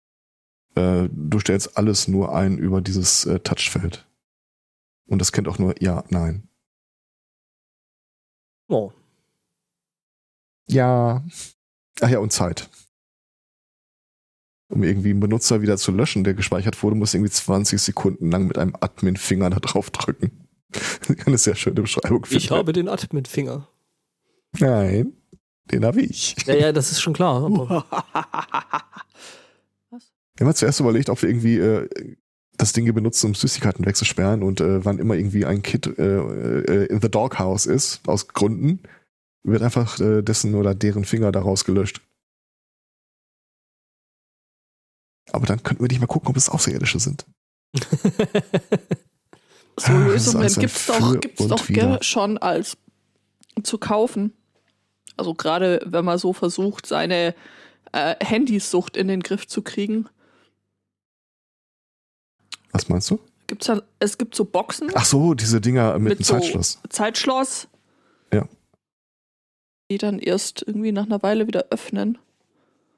äh, du stellst alles nur ein über dieses äh, Touchfeld. Und das kennt auch nur Ja, Nein. Oh. Ja. Ach ja, und Zeit. Um irgendwie einen Benutzer wieder zu löschen, der gespeichert wurde, muss irgendwie 20 Sekunden lang mit einem Admin-Finger da drauf drücken. Eine sehr schöne Beschreibung. Ich finde. habe den Admin-Finger. Nein, den habe ich. Ja, ja, das ist schon klar. Wir haben zuerst überlegt, ob wir irgendwie äh, das Ding hier benutzen, um Süßigkeiten wegzusperren und äh, wann immer irgendwie ein Kid äh, äh, in the Doghouse ist, aus Gründen, wird einfach äh, dessen oder deren Finger daraus gelöscht. Aber dann könnten wir nicht mal gucken, ob es Außerirdische sind. So Ah, Lösungen gibt's Für doch, gibt's doch schon als zu kaufen. Also gerade wenn man so versucht, seine äh, Handysucht in den Griff zu kriegen. Was meinst du? Gibt's da, es gibt so Boxen, Ach so, diese Dinger mit, Mit dem so- Zeitschloss. Zeitschloss. Ja. Die dann erst irgendwie nach einer Weile wieder öffnen.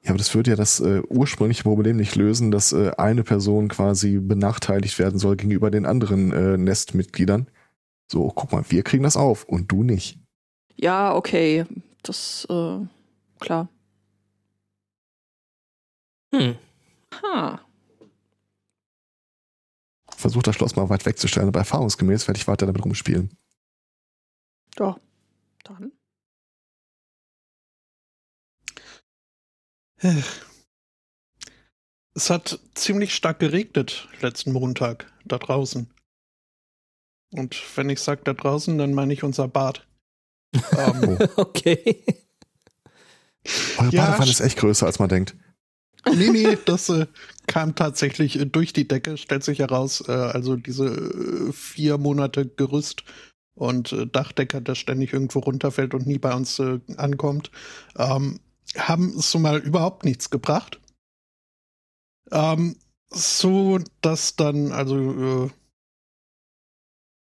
Ja, aber das würde ja das äh, ursprüngliche Problem nicht lösen, dass äh, eine Person quasi benachteiligt werden soll gegenüber den anderen äh, Nestmitgliedern. So, guck mal, wir kriegen das auf und du nicht. Ja, okay. Das, äh, klar. hm. Ha. Versuch das Schloss mal weit wegzustellen, aber erfahrungsgemäß werde ich weiter damit rumspielen. Ja. Dann. Es hat ziemlich stark geregnet letzten Montag da draußen. Und wenn ich sage da draußen, dann meine ich unser Bad. ähm, okay. Eure Ja, Badewanne ist echt größer, als man denkt. Nee, nee, das äh, kam tatsächlich äh, durch die Decke, stellt sich heraus. Äh, also diese äh, vier Monate Gerüst und äh, Dachdecker, der ständig irgendwo runterfällt und nie bei uns äh, ankommt, ähm, haben so mal überhaupt nichts gebracht. Ähm, so, dass dann, also, äh,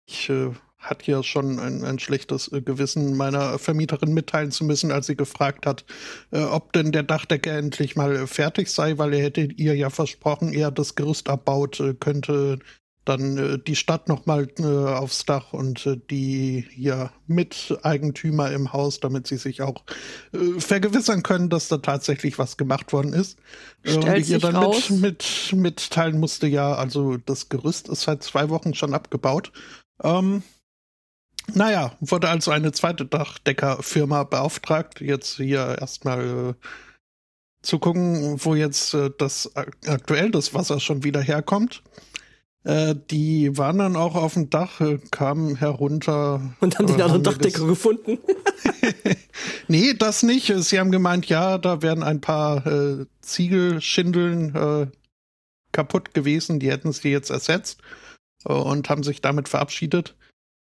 ich äh, hatte ja schon ein, ein schlechtes äh, Gewissen meiner Vermieterin mitteilen zu müssen, als sie gefragt hat, äh, ob denn der Dachdecker endlich mal äh, fertig sei, weil er hätte ihr ja versprochen, er das Gerüst abbaut, äh, könnte dann äh, die Stadt noch mal äh, aufs Dach und äh, die ja Miteigentümer im Haus, damit sie sich auch äh, vergewissern können, dass da tatsächlich was gemacht worden ist. Äh, und Stellt ich ihr dann raus. mit, mit mitteilen musste, ja, also das Gerüst ist seit zwei Wochen schon abgebaut. Ähm, naja, wurde also eine zweite Dachdeckerfirma beauftragt, jetzt hier erstmal äh, zu gucken, wo jetzt äh, das ak- aktuell das Wasser schon wieder herkommt. Äh, die waren dann auch auf dem Dach, äh, kamen herunter. Und haben äh, anderen wir Dachdecker gefunden. nee, das nicht. Sie haben gemeint, ja, da wären ein paar äh, Ziegelschindeln äh, kaputt gewesen, die hätten sie jetzt ersetzt äh, und haben sich damit verabschiedet.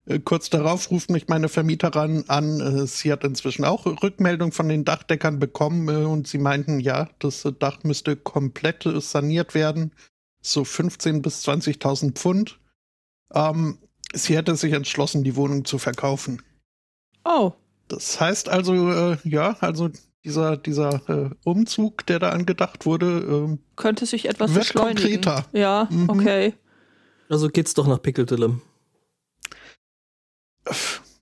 Äh, kurz darauf ruft mich meine Vermieterin an. Äh, sie hat inzwischen auch Rückmeldung von den Dachdeckern bekommen äh, und sie meinten, ja, das Dach müsste komplett saniert werden. So 15.000 bis 20.000 Pfund. Ähm, sie hätte sich entschlossen, die Wohnung zu verkaufen. Oh. Das heißt also, äh, ja, also dieser, dieser äh, Umzug, der da angedacht wurde, ähm, Könnte sich etwas Wird beschleunigen. konkreter. Ja, Mhm. okay. Also geht's doch nach Pickeldillem.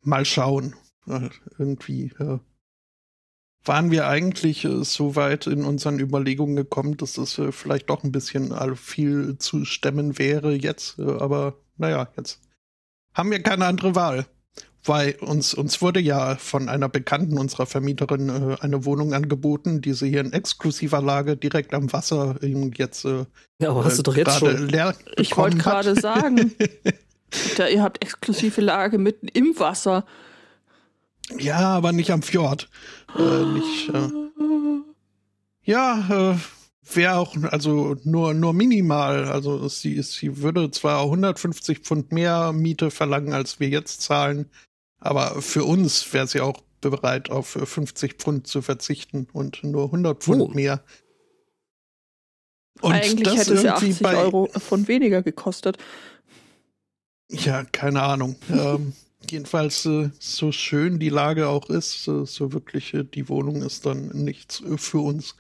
Mal schauen. Äh, irgendwie äh, waren wir eigentlich äh, so weit in unseren Überlegungen gekommen, dass das äh, vielleicht doch ein bisschen all viel zu stemmen wäre jetzt. Äh, aber naja, jetzt haben wir keine andere Wahl. weil uns, uns wurde ja von einer Bekannten unserer Vermieterin äh, eine Wohnung angeboten, die sie hier in exklusiver Lage direkt am Wasser ähm, jetzt äh, Ja, aber hast du doch jetzt gerade schon. leer Ich wollte gerade sagen, da, ihr habt exklusive Lage mitten im Wasser. Ja, aber nicht am Fjord. Äh, nicht, äh, ja, äh, wäre auch, also nur, nur minimal. Also sie, sie würde zwar 150 Pfund mehr Miete verlangen, als wir jetzt zahlen, aber für uns wäre sie auch bereit, auf 50 Pfund zu verzichten und nur 100 Pfund Oh. mehr. Und Eigentlich hätte es ja irgendwie 80 bei- Euro von weniger gekostet. Ja, keine Ahnung. ähm, jedenfalls, äh, so schön die Lage auch ist, äh, so wirklich äh, die Wohnung ist dann nichts äh, für uns.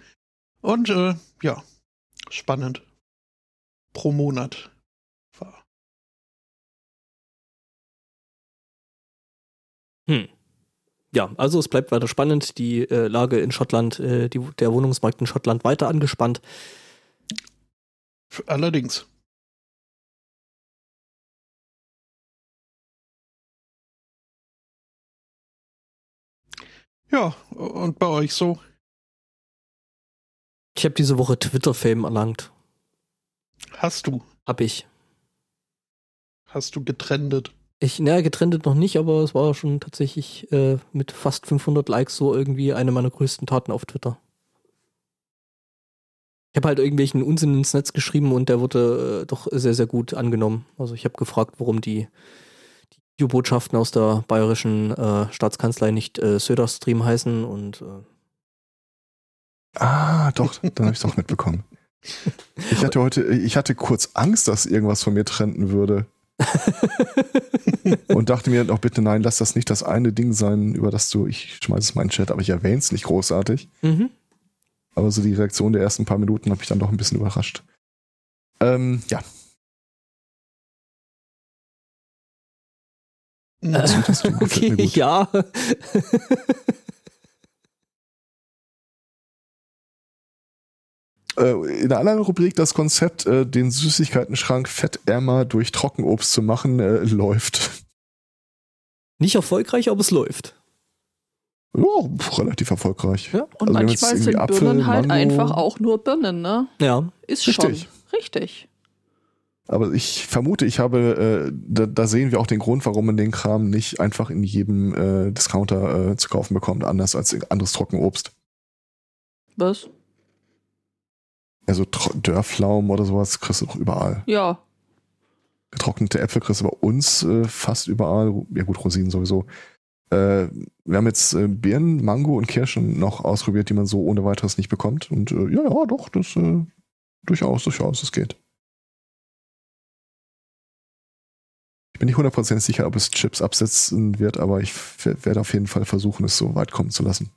Und äh, ja, spannend. Pro Monat war. Hm. Ja, also es bleibt weiter spannend. Die äh, Lage in Schottland, äh, die, der Wohnungsmarkt in Schottland weiter angespannt. Allerdings. Ja, und bei euch so? Ich habe diese Woche Twitter-Fame erlangt. Hast du? Hab ich. Hast du getrendet? Ich, naja, getrennt noch nicht, aber es war schon tatsächlich äh, mit fast 500 Likes so irgendwie eine meiner größten Taten auf Twitter. Ich habe halt irgendwelchen Unsinn ins Netz geschrieben und der wurde äh, doch sehr, sehr gut angenommen. Also ich habe gefragt, warum die Videobotschaften aus der bayerischen äh, Staatskanzlei nicht äh, Söderstream heißen und äh, Ah, doch, dann habe ich doch mitbekommen. Ich hatte heute, ich hatte kurz Angst, dass irgendwas von mir trenden würde. Und dachte mir auch bitte, nein, lass das nicht das eine Ding sein, über das du, ich schmeiße es mal in den Chat, aber ich erwähne es nicht großartig. mhm. Aber so die Reaktion der ersten paar Minuten hat mich dann doch ein bisschen überrascht. Ähm, ja, das gefällt mir okay, gut. ja. Äh, in einer anderen Rubrik das Konzept, äh, den Süßigkeitenschrank fettärmer durch Trockenobst zu machen, äh, läuft. Nicht erfolgreich, aber es läuft. Ja, relativ erfolgreich. Ja. Und Also manchmal sind Apfel, Birnen halt Mango. einfach auch nur Birnen, ne? Ja. Ist Richtig. schon. Richtig. Aber ich vermute, ich habe, äh, da, da sehen wir auch den Grund, warum man den Kram nicht einfach in jedem äh, Discounter äh, zu kaufen bekommt, anders als anderes Trockenobst. Was? Also Tro Dörrpflaumen oder sowas kriegst du doch überall. Ja. Getrocknete Äpfel kriegst du bei uns äh, fast überall. Ja gut, Rosinen sowieso. Äh, wir haben jetzt äh, Birnen, Mango und Kirschen noch ausprobiert, die man so ohne weiteres nicht bekommt. Und ja, ja, doch, das äh, durchaus, durchaus, das geht. Bin nicht hundertprozentig sicher, ob es Chips absetzen wird, aber ich werde auf jeden Fall versuchen, es so weit kommen zu lassen.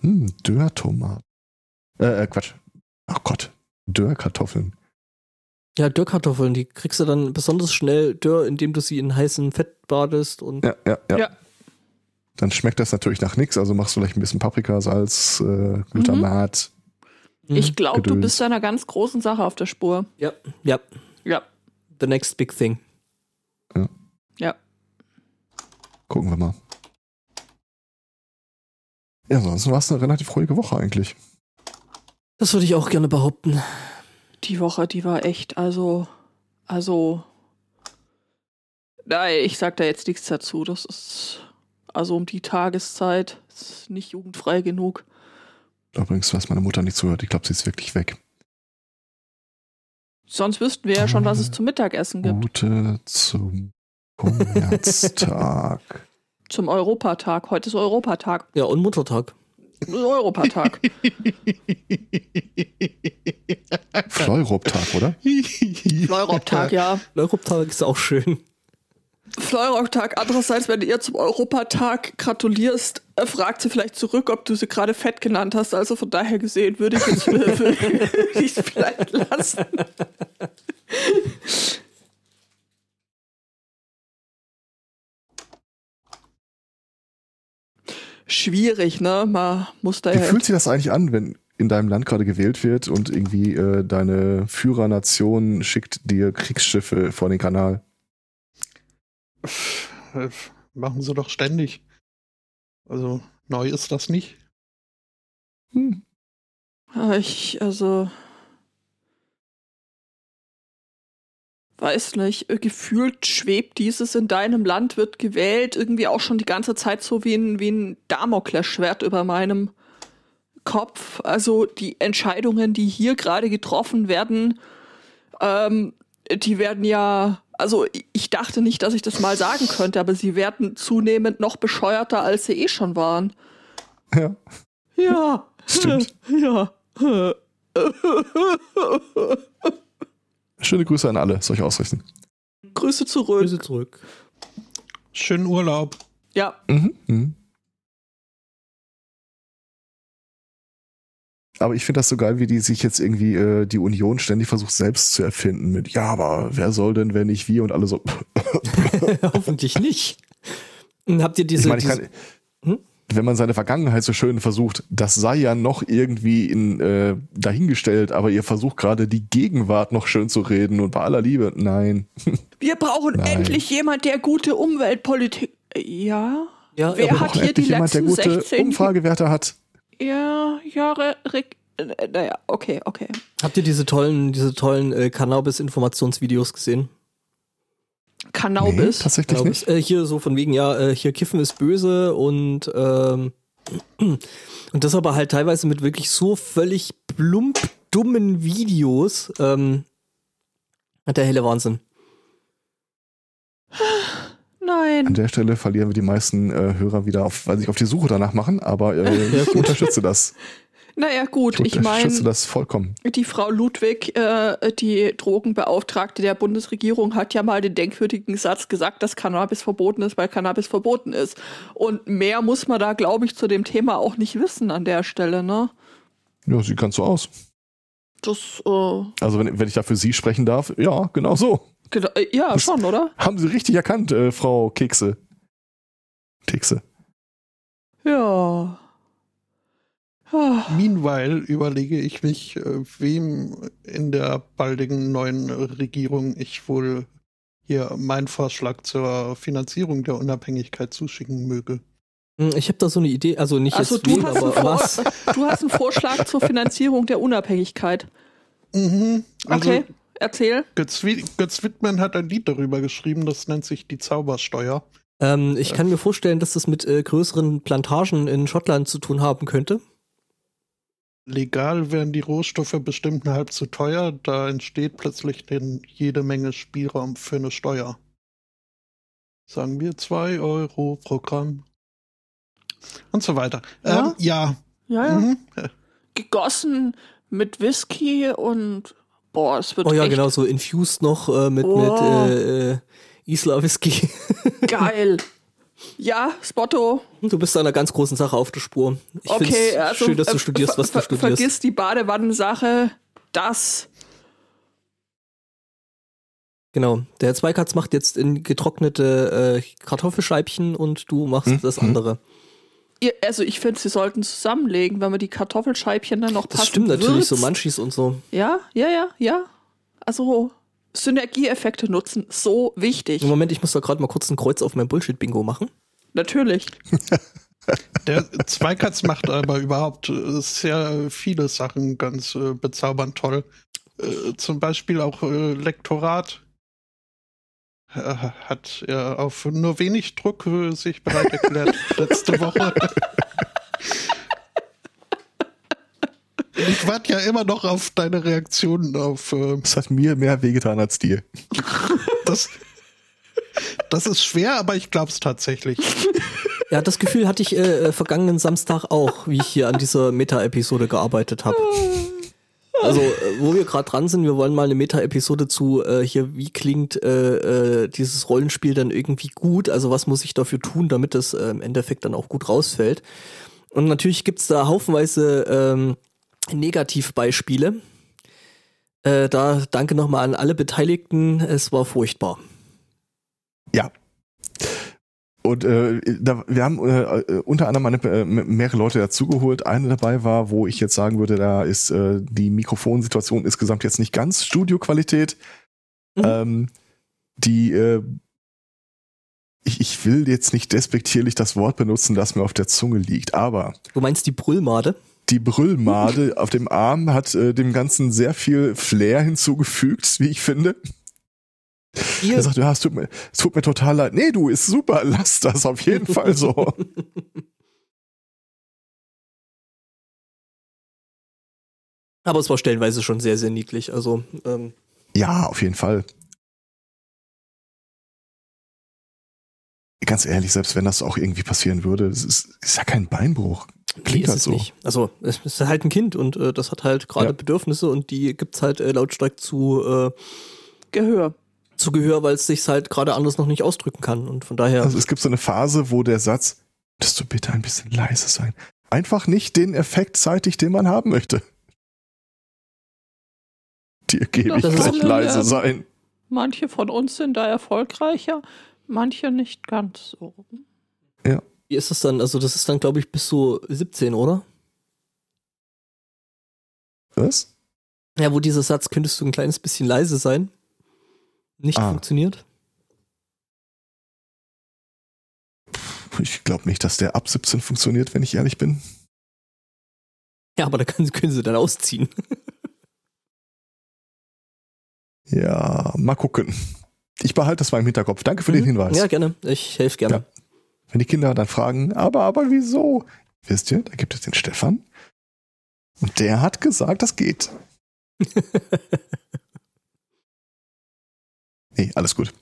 Hm, Dörrtomat. Äh, äh, Quatsch. Ach Gott. Dörrkartoffeln. Ja, Dörrkartoffeln, die kriegst du dann besonders schnell dörr, indem du sie in heißem Fett badest und Ja, ja, ja. Ja. Dann schmeckt das natürlich nach nichts, also machst du vielleicht ein bisschen Paprika, Salz, äh, Glutamat. Mhm. Ich glaube, du bist einer ganz großen Sache auf der Spur. Ja, ja. Ja. The next big thing. Ja. Gucken wir mal. Ja, ansonsten war es eine relativ ruhige Woche eigentlich. Das würde ich auch gerne behaupten. Die Woche, die war echt, also, also, nein, ich sag da jetzt nichts dazu. Das ist, also um die Tageszeit, ist nicht jugendfrei genug. Übrigens, was meine Mutter nicht zuhört, ich glaube, sie ist wirklich weg. Sonst wüssten wir ja schon, was es zum Mittagessen gibt. Gute zum Kommerztag. Zum Europatag. Heute ist Europatag. Ja, und Muttertag. Europatag. Fleurobtag, oder? Fleurop-Tag, ja. Europatag ist auch schön. Fleurop-Tag. Andererseits, wenn du ihr zum Europatag gratulierst, äh, fragt sie vielleicht zurück, ob du sie gerade fett genannt hast. Also von daher gesehen würde ich es es vielleicht lassen. Schwierig, ne? Man muss da Wie ja. fühlt sich das eigentlich an, wenn in deinem Land gerade gewählt wird und irgendwie äh, deine Führernation schickt dir Kriegsschiffe vor den Kanal? Äh, Machen sie doch ständig. Also neu ist das nicht. Hm. Ich, also. Weiß nicht, gefühlt schwebt dieses in deinem Land, wird gewählt, irgendwie auch schon die ganze Zeit so wie ein, wie ein Damoklesschwert über meinem Kopf. Also die Entscheidungen, die hier gerade getroffen werden, ähm, die werden ja, also ich dachte nicht, dass ich das mal sagen könnte, aber sie werden zunehmend noch bescheuerter, als sie eh schon waren. Ja. Ja. Stimmt. Ja. Schöne Grüße an alle, soll ich ausrichten. Grüße zurück. Grüße zurück. Schönen Urlaub. Ja. Mhm. Mhm. Aber ich finde das so geil, wie die sich jetzt irgendwie äh, die Union ständig versucht selbst zu erfinden mit, ja, aber wer soll denn, wenn nicht wir und alle so. Hoffentlich nicht. Und habt ihr diese, ich meine, ich diese kann, hm? wenn man seine Vergangenheit so schön versucht, das sei ja noch irgendwie in, äh, dahingestellt, aber ihr versucht gerade die Gegenwart noch schön zu reden und bei aller Liebe, nein. Wir brauchen Nein. endlich jemand, der gute Umweltpolitik. Ja. ja, Wer hat hier die Endlich jemand, der letzten gute 16 Umfragewerte hat. Ja, Jahre. Rick, äh, naja, okay, okay. habt ihr diese tollen, diese tollen äh, Cannabis-Informationsvideos gesehen? Cannabis. tatsächlich Cannabis. nicht. Äh, hier so von wegen, ja, äh, hier Kiffen ist böse und ähm, und das aber halt teilweise mit wirklich so völlig plump dummen Videos. Ähm, der helle Wahnsinn. An Nein. der Stelle verlieren wir die meisten äh, Hörer wieder auf, weil sie sich auf die Suche danach machen, aber äh, ich unterstütze das. Naja, gut, Ich ich unterstütze meine, das vollkommen. die Frau Ludwig, äh, die Drogenbeauftragte der Bundesregierung, hat ja mal den denkwürdigen Satz gesagt, dass Cannabis verboten ist, weil Cannabis verboten ist. Und mehr muss man da, glaube ich, zu dem Thema auch nicht wissen an der Stelle, ne? Ja, sieht ganz so aus. Das, äh, Also wenn, wenn ich da für Sie sprechen darf, ja, genau so. Genau, äh, ja, Das- schon, oder? Haben Sie richtig erkannt, äh, Frau Kekse. Kekse. Ja. Ah. Meanwhile überlege ich mich, äh, wem in der baldigen neuen Regierung ich wohl hier meinen Vorschlag zur Finanzierung der Unabhängigkeit zuschicken möge. Hm, Ich habe da so eine Idee, also nicht Also jetzt du wen, hast, einen aber was. du hast einen Vorschlag zur Finanzierung der Unabhängigkeit. Mhm. Also Okay, erzähl. Götz, Götz Wittmann hat ein Lied darüber geschrieben, das nennt sich die Zaubersteuer. Ähm, ich kann mir vorstellen, dass das mit äh, größeren Plantagen in Schottland zu tun haben könnte. Legal wären die Rohstoffe bestimmt halb zu teuer, da entsteht plötzlich denn jede Menge Spielraum für eine Steuer. Sagen wir 2 Euro pro Gramm. Und so weiter. Ja? Ähm, ja. Ja, ja. Mhm. Gegossen mit Whisky und boah, es wird Oh ja, echt genau, so infused noch äh, mit, Oh. mit äh, äh, Isla Whisky. geil. Ja, Spotto. Du bist einer ganz großen Sache auf der Spur. Ich Okay, find's also schön, dass du äh, studierst, was du studierst. Vergiss die Badewannensache. Das. Genau. Der Herr Zweikatz macht jetzt in getrocknete äh, Kartoffelscheibchen und du machst Hm, das hm. andere. Ihr, also ich finde, sie sollten zusammenlegen, wenn man die Kartoffelscheibchen dann noch Das stimmt natürlich, so würzt. Munchies und so. Ja, ja, ja, ja. Also Synergieeffekte nutzen, so wichtig. Im Moment, ich muss da gerade mal kurz ein Kreuz auf mein Bullshit-Bingo machen. Natürlich. Der Zweikatz macht aber überhaupt äh, sehr viele Sachen ganz äh, bezaubernd toll. Äh, zum Beispiel auch äh, Lektorat. Äh, hat er auf nur wenig Druck äh, sich bereit erklärt letzte Woche. Ich warte ja immer noch auf deine Reaktionen auf äh, Es hat mir mehr wehgetan als dir. das. Das ist schwer, aber ich glaube es tatsächlich. Ja, das Gefühl hatte ich äh, äh, vergangenen Samstag auch, wie ich hier an dieser Meta-Episode gearbeitet habe. Also, äh, wo wir gerade dran sind, wir wollen mal eine Meta-Episode zu äh, hier, wie klingt äh, äh, dieses Rollenspiel dann irgendwie gut? Also, was muss ich dafür tun, damit es äh, im Endeffekt dann auch gut rausfällt? Und natürlich gibt's da haufenweise ähm, Negativbeispiele. Äh, da danke nochmal an alle Beteiligten. Es war furchtbar. Ja. Und äh, da, wir haben äh, äh, unter anderem eine, äh, mehrere Leute dazugeholt. Eine dabei war, wo ich jetzt sagen würde, da ist äh, die Mikrofonsituation insgesamt jetzt nicht ganz Studioqualität. Mhm. Ähm, die äh, ich, ich will jetzt nicht despektierlich das Wort benutzen, das mir auf der Zunge liegt, aber Du meinst die Brüllmade? die Brüllmade auf dem Arm hat äh, dem Ganzen sehr viel Flair hinzugefügt, wie ich finde. Ihr, Er sagt, ja, es tut mir, es tut mir total leid. Nee, du, ist super, lass das auf jeden Fall so. aber es war stellenweise schon sehr, sehr niedlich. Also, ähm, Ja, auf jeden Fall. Ganz ehrlich, selbst wenn das auch irgendwie passieren würde, es ist, ist ja kein Beinbruch. nee, Klingt ist halt es so. nicht. Also, es ist halt ein Kind und äh, das hat halt gerade Ja. Bedürfnisse und die gibt's halt äh, lautstark zu, äh, Gehör. Zu Gehör, weil es sich halt gerade anders noch nicht ausdrücken kann. Und von daher. Also es gibt so eine Phase, wo der Satz, würdest du bitte ein bisschen leise sein, einfach nicht den Effekt zeitigt, den man haben möchte. Dir gebe ich gleich leise sein. Manche von uns sind da erfolgreicher, manche nicht ganz so. Wie ist das dann? Also, das ist dann, glaube ich, bis so 17, oder? Was? Ja, wo dieser Satz, könntest du ein kleines bisschen leise sein, nicht Ah. funktioniert. Ich glaube nicht, dass der ab 17 funktioniert, wenn ich ehrlich bin. Ja, aber da können, können sie dann ausziehen. Ja, mal gucken. Ich behalte das mal im Hinterkopf. Danke für den Mhm. Hinweis. Ja, gerne. Ich helfe gerne. Ja. Wenn die Kinder dann fragen, aber, aber wieso? Wisst ihr, da gibt es den Stefan. Und der hat gesagt, das geht. Nee, alles gut.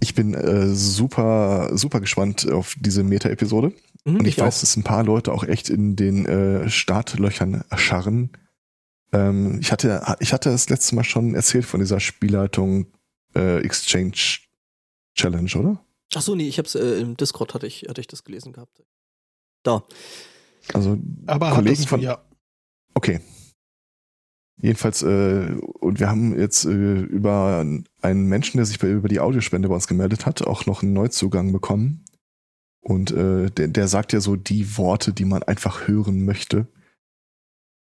Ich bin äh, super, super gespannt auf diese Meta-Episode. Mhm, Und ich, auch. weiß, dass ein paar Leute auch echt in den äh, Startlöchern scharren. Ähm, ich, hatte, ich hatte das letzte Mal schon erzählt von dieser Spielleitung äh, Exchange Challenge, oder? Ach so, nee, ich hab's äh, im Discord hatte ich, hatte ich das gelesen gehabt. Da. Also Aber Kollegen von- ja. Okay. Jedenfalls, äh, und wir haben jetzt äh, über einen Menschen, der sich bei, über die Audiospende bei uns gemeldet hat, auch noch einen Neuzugang bekommen. Und äh, der, der sagt ja so die Worte, die man einfach hören möchte.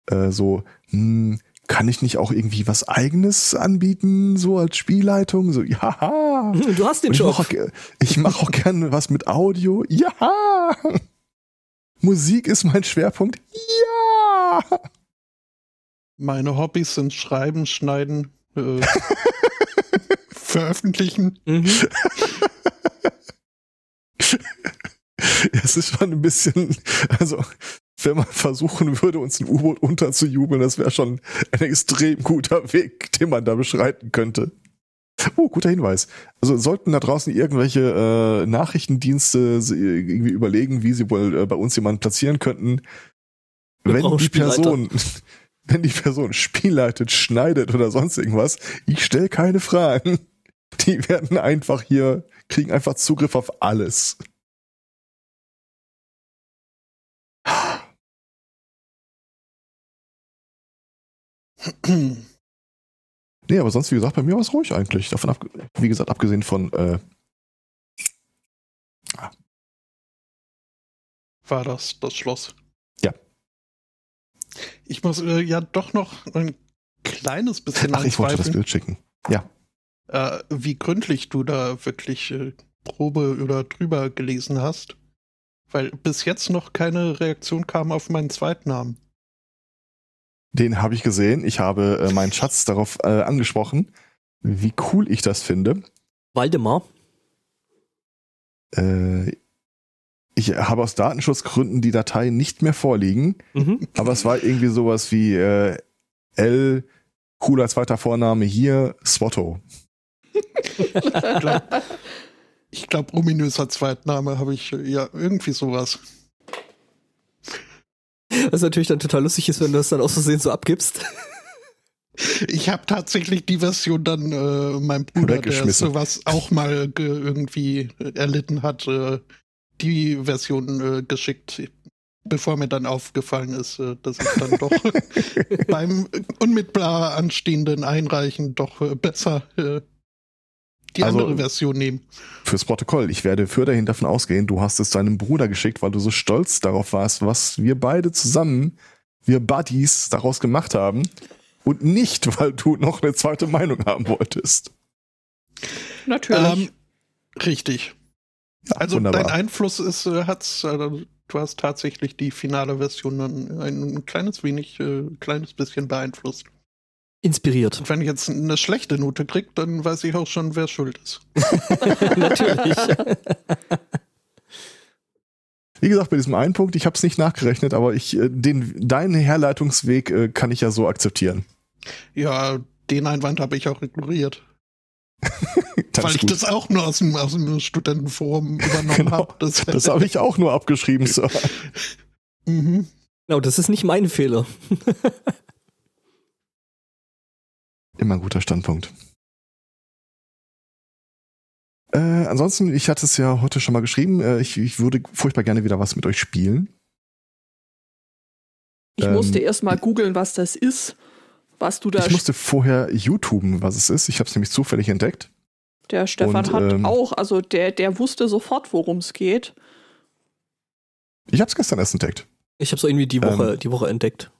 Äh, so, hm, kann ich nicht auch irgendwie was eigenes anbieten, so als Spielleitung? So, ja. Du hast den Und ich Job. mache auch, ich mach auch gerne was mit Audio. Ja. Musik ist mein Schwerpunkt. Ja. Meine Hobbys sind Schreiben, Schneiden, äh, Veröffentlichen. Mhm. Es ist schon ein bisschen, also wenn man versuchen würde, uns ein U-Boot unterzujubeln, das wäre schon ein extrem guter Weg, den man da beschreiten könnte. Oh, guter Hinweis. Also sollten da draußen irgendwelche äh, Nachrichtendienste irgendwie überlegen, wie sie wohl äh, bei uns jemanden platzieren könnten, Wir wenn die. Person, wenn die Person spielleitet, schneidet oder sonst irgendwas, ich stelle keine Fragen. Die werden einfach hier, kriegen einfach Zugriff auf alles. Nee, aber sonst, wie gesagt, bei mir war es ruhig eigentlich. Davon ab, wie gesagt, abgesehen von, äh, war das das Schloss. Ich muss äh, ja doch noch ein kleines bisschen ach, ich wollte das Bild schicken. Ja. äh, wie gründlich du da wirklich äh, Probe oder drüber gelesen hast. Weil bis jetzt noch keine Reaktion kam auf meinen Zweitnamen. Den habe ich gesehen. Ich habe äh, meinen Schatz darauf äh, angesprochen, wie cool ich das finde. Waldemar. Äh, ich habe aus Datenschutzgründen die Datei nicht mehr vorliegen, Mhm. aber es war irgendwie sowas wie äh, L, cooler zweiter Vorname hier, Swotto. Ich glaube, glaub, ominöser Zweitname habe ich äh, ja irgendwie sowas. Was natürlich dann total lustig ist, wenn du das dann aus Versehen so abgibst. Ich habe tatsächlich die Version dann äh, meinem Bruder, der sowas auch mal ge irgendwie erlitten hat, äh, die Version äh, geschickt, bevor mir dann aufgefallen ist, äh, dass ich dann doch beim unmittelbar anstehenden Einreichen doch äh, besser äh, die Also- andere Version nehmen. Fürs Protokoll, ich werde für dahin davon ausgehen, du hast es deinem Bruder geschickt, weil du so stolz darauf warst, was wir beide zusammen, wir Buddies, daraus gemacht haben. Und nicht, weil du noch eine zweite Meinung haben wolltest. Natürlich. Ähm, Richtig. Ja, Also wunderbar. dein Einfluss ist, äh, hat's, äh, du hast tatsächlich die finale Version ein, ein kleines wenig, äh, kleines bisschen beeinflusst. Inspiriert. Und wenn ich jetzt eine schlechte Note krieg, dann weiß ich auch schon, wer schuld ist. Natürlich. Wie gesagt, bei diesem einen Punkt, ich habe es nicht nachgerechnet, aber ich äh, den deinen Herleitungsweg äh, kann ich ja so akzeptieren. Ja, den Einwand habe ich auch ignoriert. Das weil ich gut. das auch nur aus dem, aus dem Studentenforum übernommen Genau. habe. Das, Das habe ich auch nur abgeschrieben, Sir. mhm. Genau, das ist nicht mein Fehler. Immer ein guter Standpunkt. Äh, ansonsten, ich hatte es ja heute schon mal geschrieben, äh, ich, ich würde furchtbar gerne wieder was mit euch spielen. Ich Ähm, musste erst mal googeln, was das ist, was du da. Ich musste vorher YouTuben, was es ist. Ich habe es nämlich zufällig entdeckt. der Stefan und, hat ähm, auch, also der, der wusste sofort, worum es geht. Ich habe es gestern erst entdeckt. Ich habe so irgendwie die Woche, Ähm. die Woche entdeckt.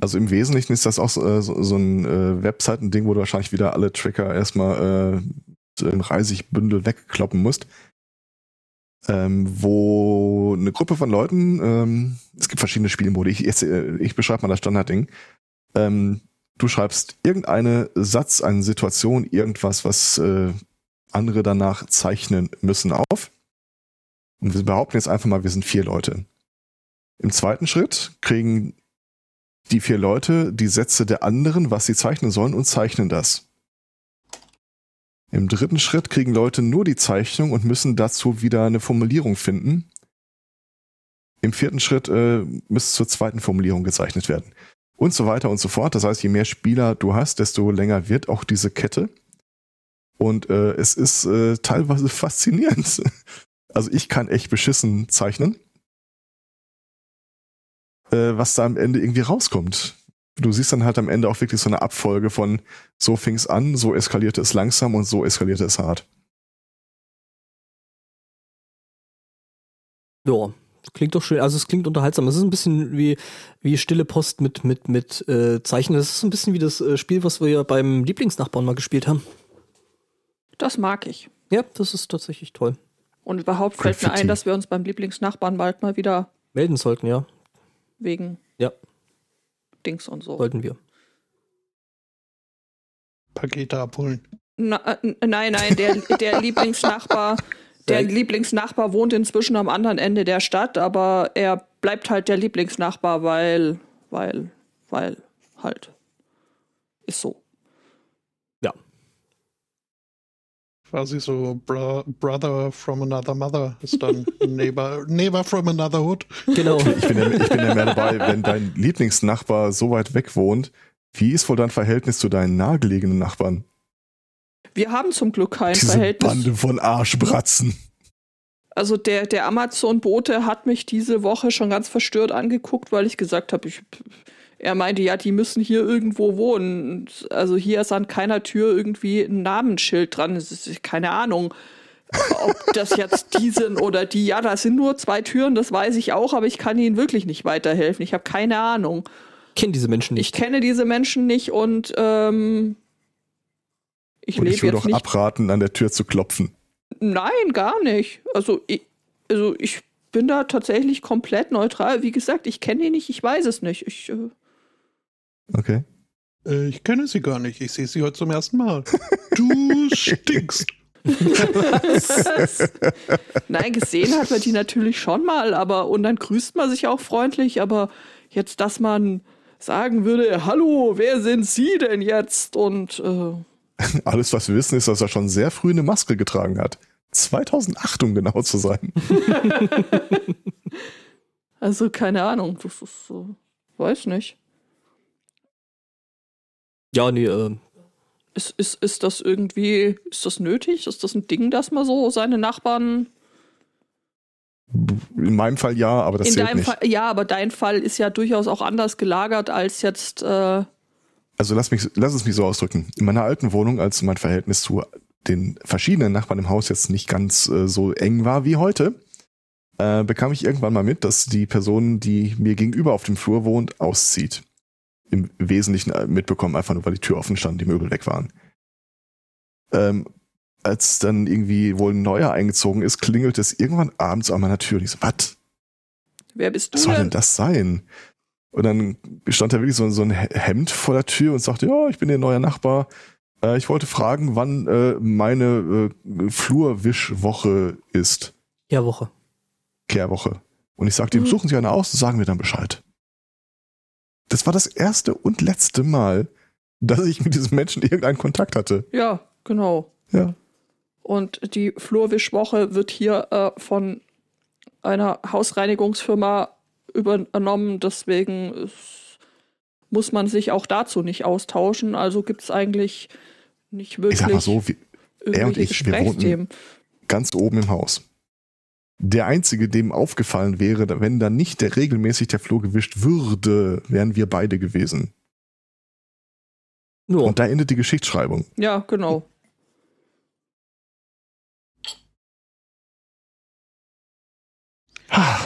Also im Wesentlichen ist das auch so, äh, so, so ein äh, Webseiten-Ding, wo du wahrscheinlich wieder alle Tracker erstmal äh, im Reisigbündel wegkloppen musst. Ähm, wo eine Gruppe von Leuten, ähm, es gibt verschiedene Spielmodi, ich, äh, ich beschreibe mal das Standardding. Ähm, du schreibst irgendeine Satz, eine Situation, irgendwas, was äh, andere danach zeichnen müssen auf. Und wir behaupten jetzt einfach mal, wir sind vier Leute. Im zweiten Schritt kriegen die vier Leute die Sätze der anderen, was sie zeichnen sollen, und zeichnen das. Im dritten Schritt kriegen Leute nur die Zeichnung und müssen dazu wieder eine Formulierung finden. Im vierten Schritt äh, müsste zur zweiten Formulierung gezeichnet werden. Und so weiter und so fort. Das heißt, je mehr Spieler du hast, desto länger wird auch diese Kette. Und äh, es ist äh, teilweise faszinierend. Also ich kann echt beschissen zeichnen äh, was da am Ende irgendwie rauskommt. Du siehst dann halt am Ende auch wirklich so eine Abfolge von so fing's an, so eskalierte es langsam und so eskalierte es hart. Ja, klingt doch schön. Also es klingt unterhaltsam. Es ist ein bisschen wie, wie stille Post mit, mit, mit äh, Zeichnen. Das ist ein bisschen wie das äh, Spiel, was wir ja beim Lieblingsnachbarn mal gespielt haben. Das mag ich. Ja, das ist tatsächlich toll. Und überhaupt fällt mir Graffiti. ein, dass wir uns beim Lieblingsnachbarn bald mal wieder Melden sollten, ja. wegen Ja. Dings und so. Sollten wir. Pakete abholen. Na, äh, nein, nein, der, der Lieblingsnachbar, der Lieblingsnachbar wohnt inzwischen am anderen Ende der Stadt, aber er bleibt halt der Lieblingsnachbar, weil, weil, weil halt. Ist so. Ja. Quasi so Bro Brother from another mother ist dann Neighbor, Neighbor from another hood. Genau. Ich bin, ja, ich bin ja mehr dabei, wenn dein Lieblingsnachbar so weit weg wohnt, wie ist wohl dein Verhältnis zu deinen nahegelegenen Nachbarn? Wir haben zum Glück kein Diese Verhältnis. Bande von Arschbratzen. Also der, der Amazon-Bote hat mich diese Woche schon ganz verstört angeguckt, weil ich gesagt habe, ich, er meinte, ja, die müssen hier irgendwo wohnen. Also hier ist an keiner Tür irgendwie ein Namensschild dran. Es ist keine Ahnung, ob das jetzt die sind oder die. Ja, da sind nur zwei Türen, das weiß ich auch, aber ich kann ihnen wirklich nicht weiterhelfen. Ich habe keine Ahnung. Ich kenne diese Menschen Ich nicht. kenne diese Menschen nicht und ähm, ich Und ich würde auch abraten, an der Tür zu klopfen. Nein, gar nicht. Also ich, also ich bin da tatsächlich komplett neutral. Wie gesagt, ich kenne ihn nicht, ich weiß es nicht. Ich, äh, Okay. Äh, ich kenne sie gar nicht. Ich sehe sie heute zum ersten Mal. Du stinkst. nein, gesehen hat man die natürlich schon mal, aber und dann grüßt man sich auch freundlich, aber jetzt, dass man sagen würde, hallo, wer sind Sie denn jetzt? Und äh, Alles, was wir wissen, ist, dass er schon sehr früh eine Maske getragen hat. 2008, um genau zu sein. also keine Ahnung, das ist so, weiß nicht. Ja, nee, äh, Ist, ist, ist das irgendwie, ist das nötig? Ist das ein Ding, dass man so seine Nachbarn In meinem Fall ja, aber das In zählt deinem nicht. Fall, ja, aber dein Fall ist ja durchaus auch anders gelagert als jetzt. Äh, Also lass, mich, lass es mich so ausdrücken. In meiner alten Wohnung, als mein Verhältnis zu den verschiedenen Nachbarn im Haus jetzt nicht ganz äh, so eng war wie heute, äh, bekam ich irgendwann mal mit, dass die Person, die mir gegenüber auf dem Flur wohnt, auszieht. Im Wesentlichen äh, mitbekommen, einfach nur weil die Tür offen stand, die Möbel weg waren. Ähm, als dann irgendwie wohl ein neuer eingezogen ist, klingelt es irgendwann abends an meiner Tür. Und ich so, was? Wer bist du Was soll denn denn? das sein? Und dann stand da wirklich so, so ein Hemd vor der Tür und sagte, ja, ich bin Ihr neuer Nachbar. Äh, ich wollte fragen, wann äh, meine äh, Flurwischwoche ist. Ja, Woche. Kehrwoche. Und ich sagte ihm, Mhm. suchen Sie eine aus, sagen wir dann Bescheid. Das war das erste und letzte Mal, dass ich mit diesem Menschen irgendeinen Kontakt hatte. Ja, genau. Ja. Und die Flurwischwoche wird hier äh, von einer Hausreinigungsfirma übernommen. Deswegen ist, muss man sich auch dazu nicht austauschen. Also gibt es eigentlich nicht Ich wirklich sag mal so, wie, er und ich, wir wohnten- ganz oben im Haus. Der einzige, dem aufgefallen wäre, wenn dann nicht der regelmäßig der Flur gewischt würde, wären wir beide gewesen. Nur. Und da endet die Geschichtsschreibung. Ja, genau. Ah,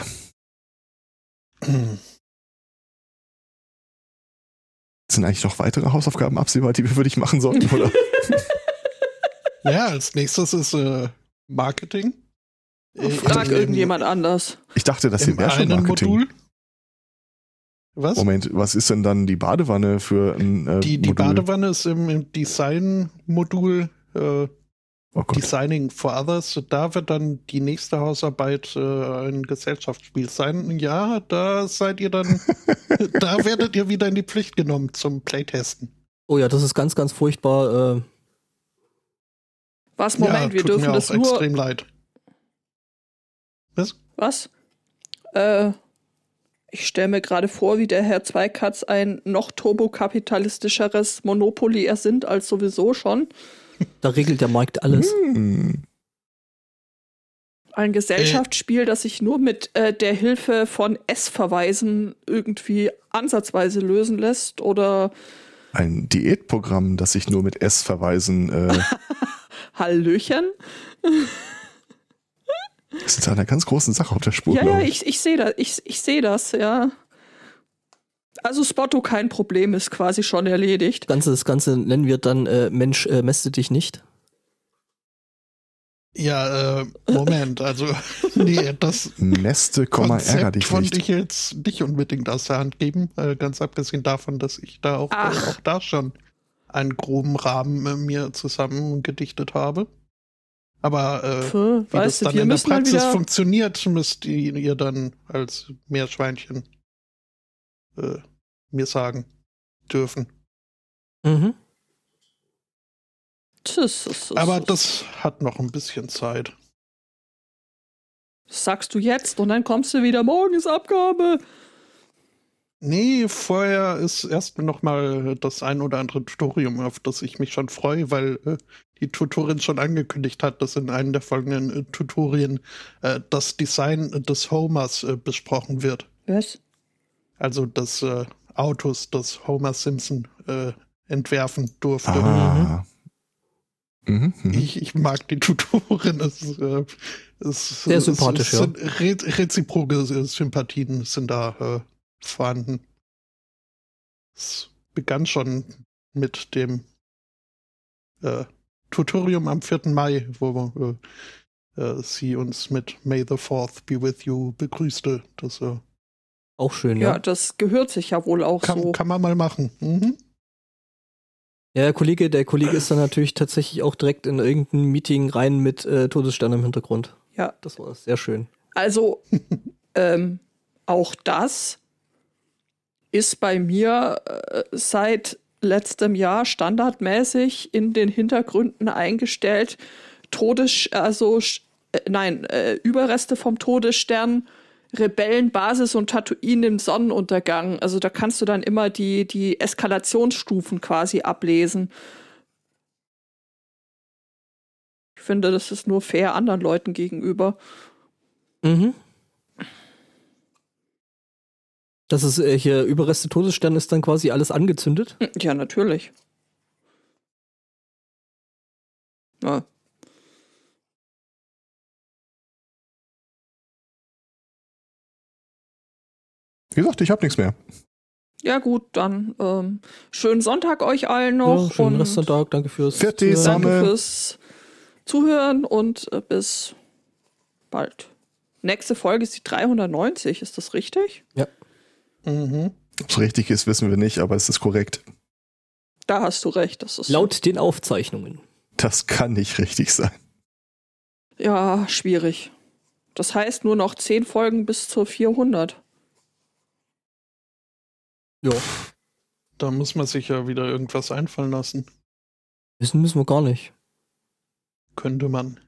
Sind eigentlich noch weitere Hausaufgaben absehbar, die wir für dich machen sollten, oder? Ja, als nächstes ist äh, Marketing. Äh, Frag im- irgendjemand anders. Ich dachte, das hier Im wäre schon Marketing. Modul. Was? Moment, was ist denn dann die Badewanne für ein äh, Die, die Modul? Badewanne ist im, im Design-Modul äh, Oh. Designing for Others. Da wird dann die nächste Hausarbeit äh, ein Gesellschaftsspiel sein. Ja, da seid ihr dann, da werdet ihr wieder in die Pflicht genommen zum Playtesten. Oh ja, das ist ganz, ganz furchtbar. Äh, Was, Moment, ja, wir tut dürfen mir das auch nur. extrem leid. Was? Was? Äh, ich stelle mir gerade vor, wie der Herr Zweikatz ein noch turbokapitalistischeres Monopoly ersinnt als sowieso schon. Da regelt der Markt alles. Hm. Ein Gesellschaftsspiel, das sich nur mit äh, der Hilfe von S-Verweisen irgendwie ansatzweise lösen lässt oder Ein Diätprogramm, das sich nur mit S-Verweisen äh, Hallöchen. ist zu einer ganz großen Sache auf der Spur. Ja, ja, ich, ich sehe das, ich, ich sehe das, ja. Also Spotto kein Problem, ist quasi schon erledigt. Das Ganze, das Ganze nennen wir dann äh, Mensch, äh, mäste dich nicht. Ja, äh, Moment, also nee, das Neste, Komma, ärger Konzept dich wollte nicht. ich jetzt nicht unbedingt aus der Hand geben, äh, ganz abgesehen davon, dass ich da auch, äh, Ach. auch da schon einen groben Rahmen äh, mir zusammengedichtet habe. Aber äh, Pff, wie das weißt du, dann wir in der Praxis wieder. funktioniert, müsst ihr, ihr dann als Meerschweinchen äh, mir sagen dürfen. Mhm. Aber das hat noch ein bisschen Zeit. Das sagst du jetzt und dann kommst du wieder, morgen ist Abgabe. Nee, vorher ist erst noch mal das ein oder andere Tutorium, auf das ich mich schon freue, weil äh, die Tutorin schon angekündigt hat, dass in einem der folgenden äh, Tutorien äh, das Design des Homers äh, besprochen wird. Was? Also des äh, Autos, das Homer Simpson äh, entwerfen durfte. Ah. Mhm, mhm. Ich, ich mag die Tutorin. Es, äh, es, Sehr es, sympathisch, es ja. sind re reziproke Sympathien sind da äh, vorhanden. Es begann schon mit dem äh, Tutorium am 4. Mai, wo äh, äh, sie uns mit May the 4th be with you begrüßte. Das äh, Auch schön, Ja, ja. das gehört sich ja wohl auch kann, so. kann man mal machen. Mhm. Ja, der Kollege, der Kollege ist dann natürlich tatsächlich auch direkt in irgendein Meeting rein mit äh, Todesstern im Hintergrund. Ja. Das war sehr schön. Also, ähm, auch das ist bei mir äh, seit letztem Jahr standardmäßig in den Hintergründen eingestellt. Todes, also, äh, nein, äh, Überreste vom Todesstern, Rebellenbasis und Tatooine im Sonnenuntergang. Also da kannst du dann immer die, die Eskalationsstufen quasi ablesen. Ich finde, das ist nur fair anderen Leuten gegenüber. Mhm. Das ist äh, hier Überreste Todesstern ist dann quasi alles angezündet. Ja, natürlich. Ja. Wie gesagt, ich habe nichts mehr. ja, gut, dann ähm, schönen Sonntag euch allen noch. ja, schönen Resttag, danke fürs Fertig, Zuhören. Danke fürs Zuhören und äh, bis bald. Nächste Folge ist die 390, ist das richtig? Ja. Mhm. Ob es richtig ist, wissen wir nicht, aber es ist korrekt. Da hast du recht. Das ist Laut den Aufzeichnungen. Das kann nicht richtig sein. ja schwierig. Das heißt nur noch 10 Folgen bis zur 400. Ja. Da muss man sich ja wieder irgendwas einfallen lassen. Wissen müssen wir gar nicht. Könnte man.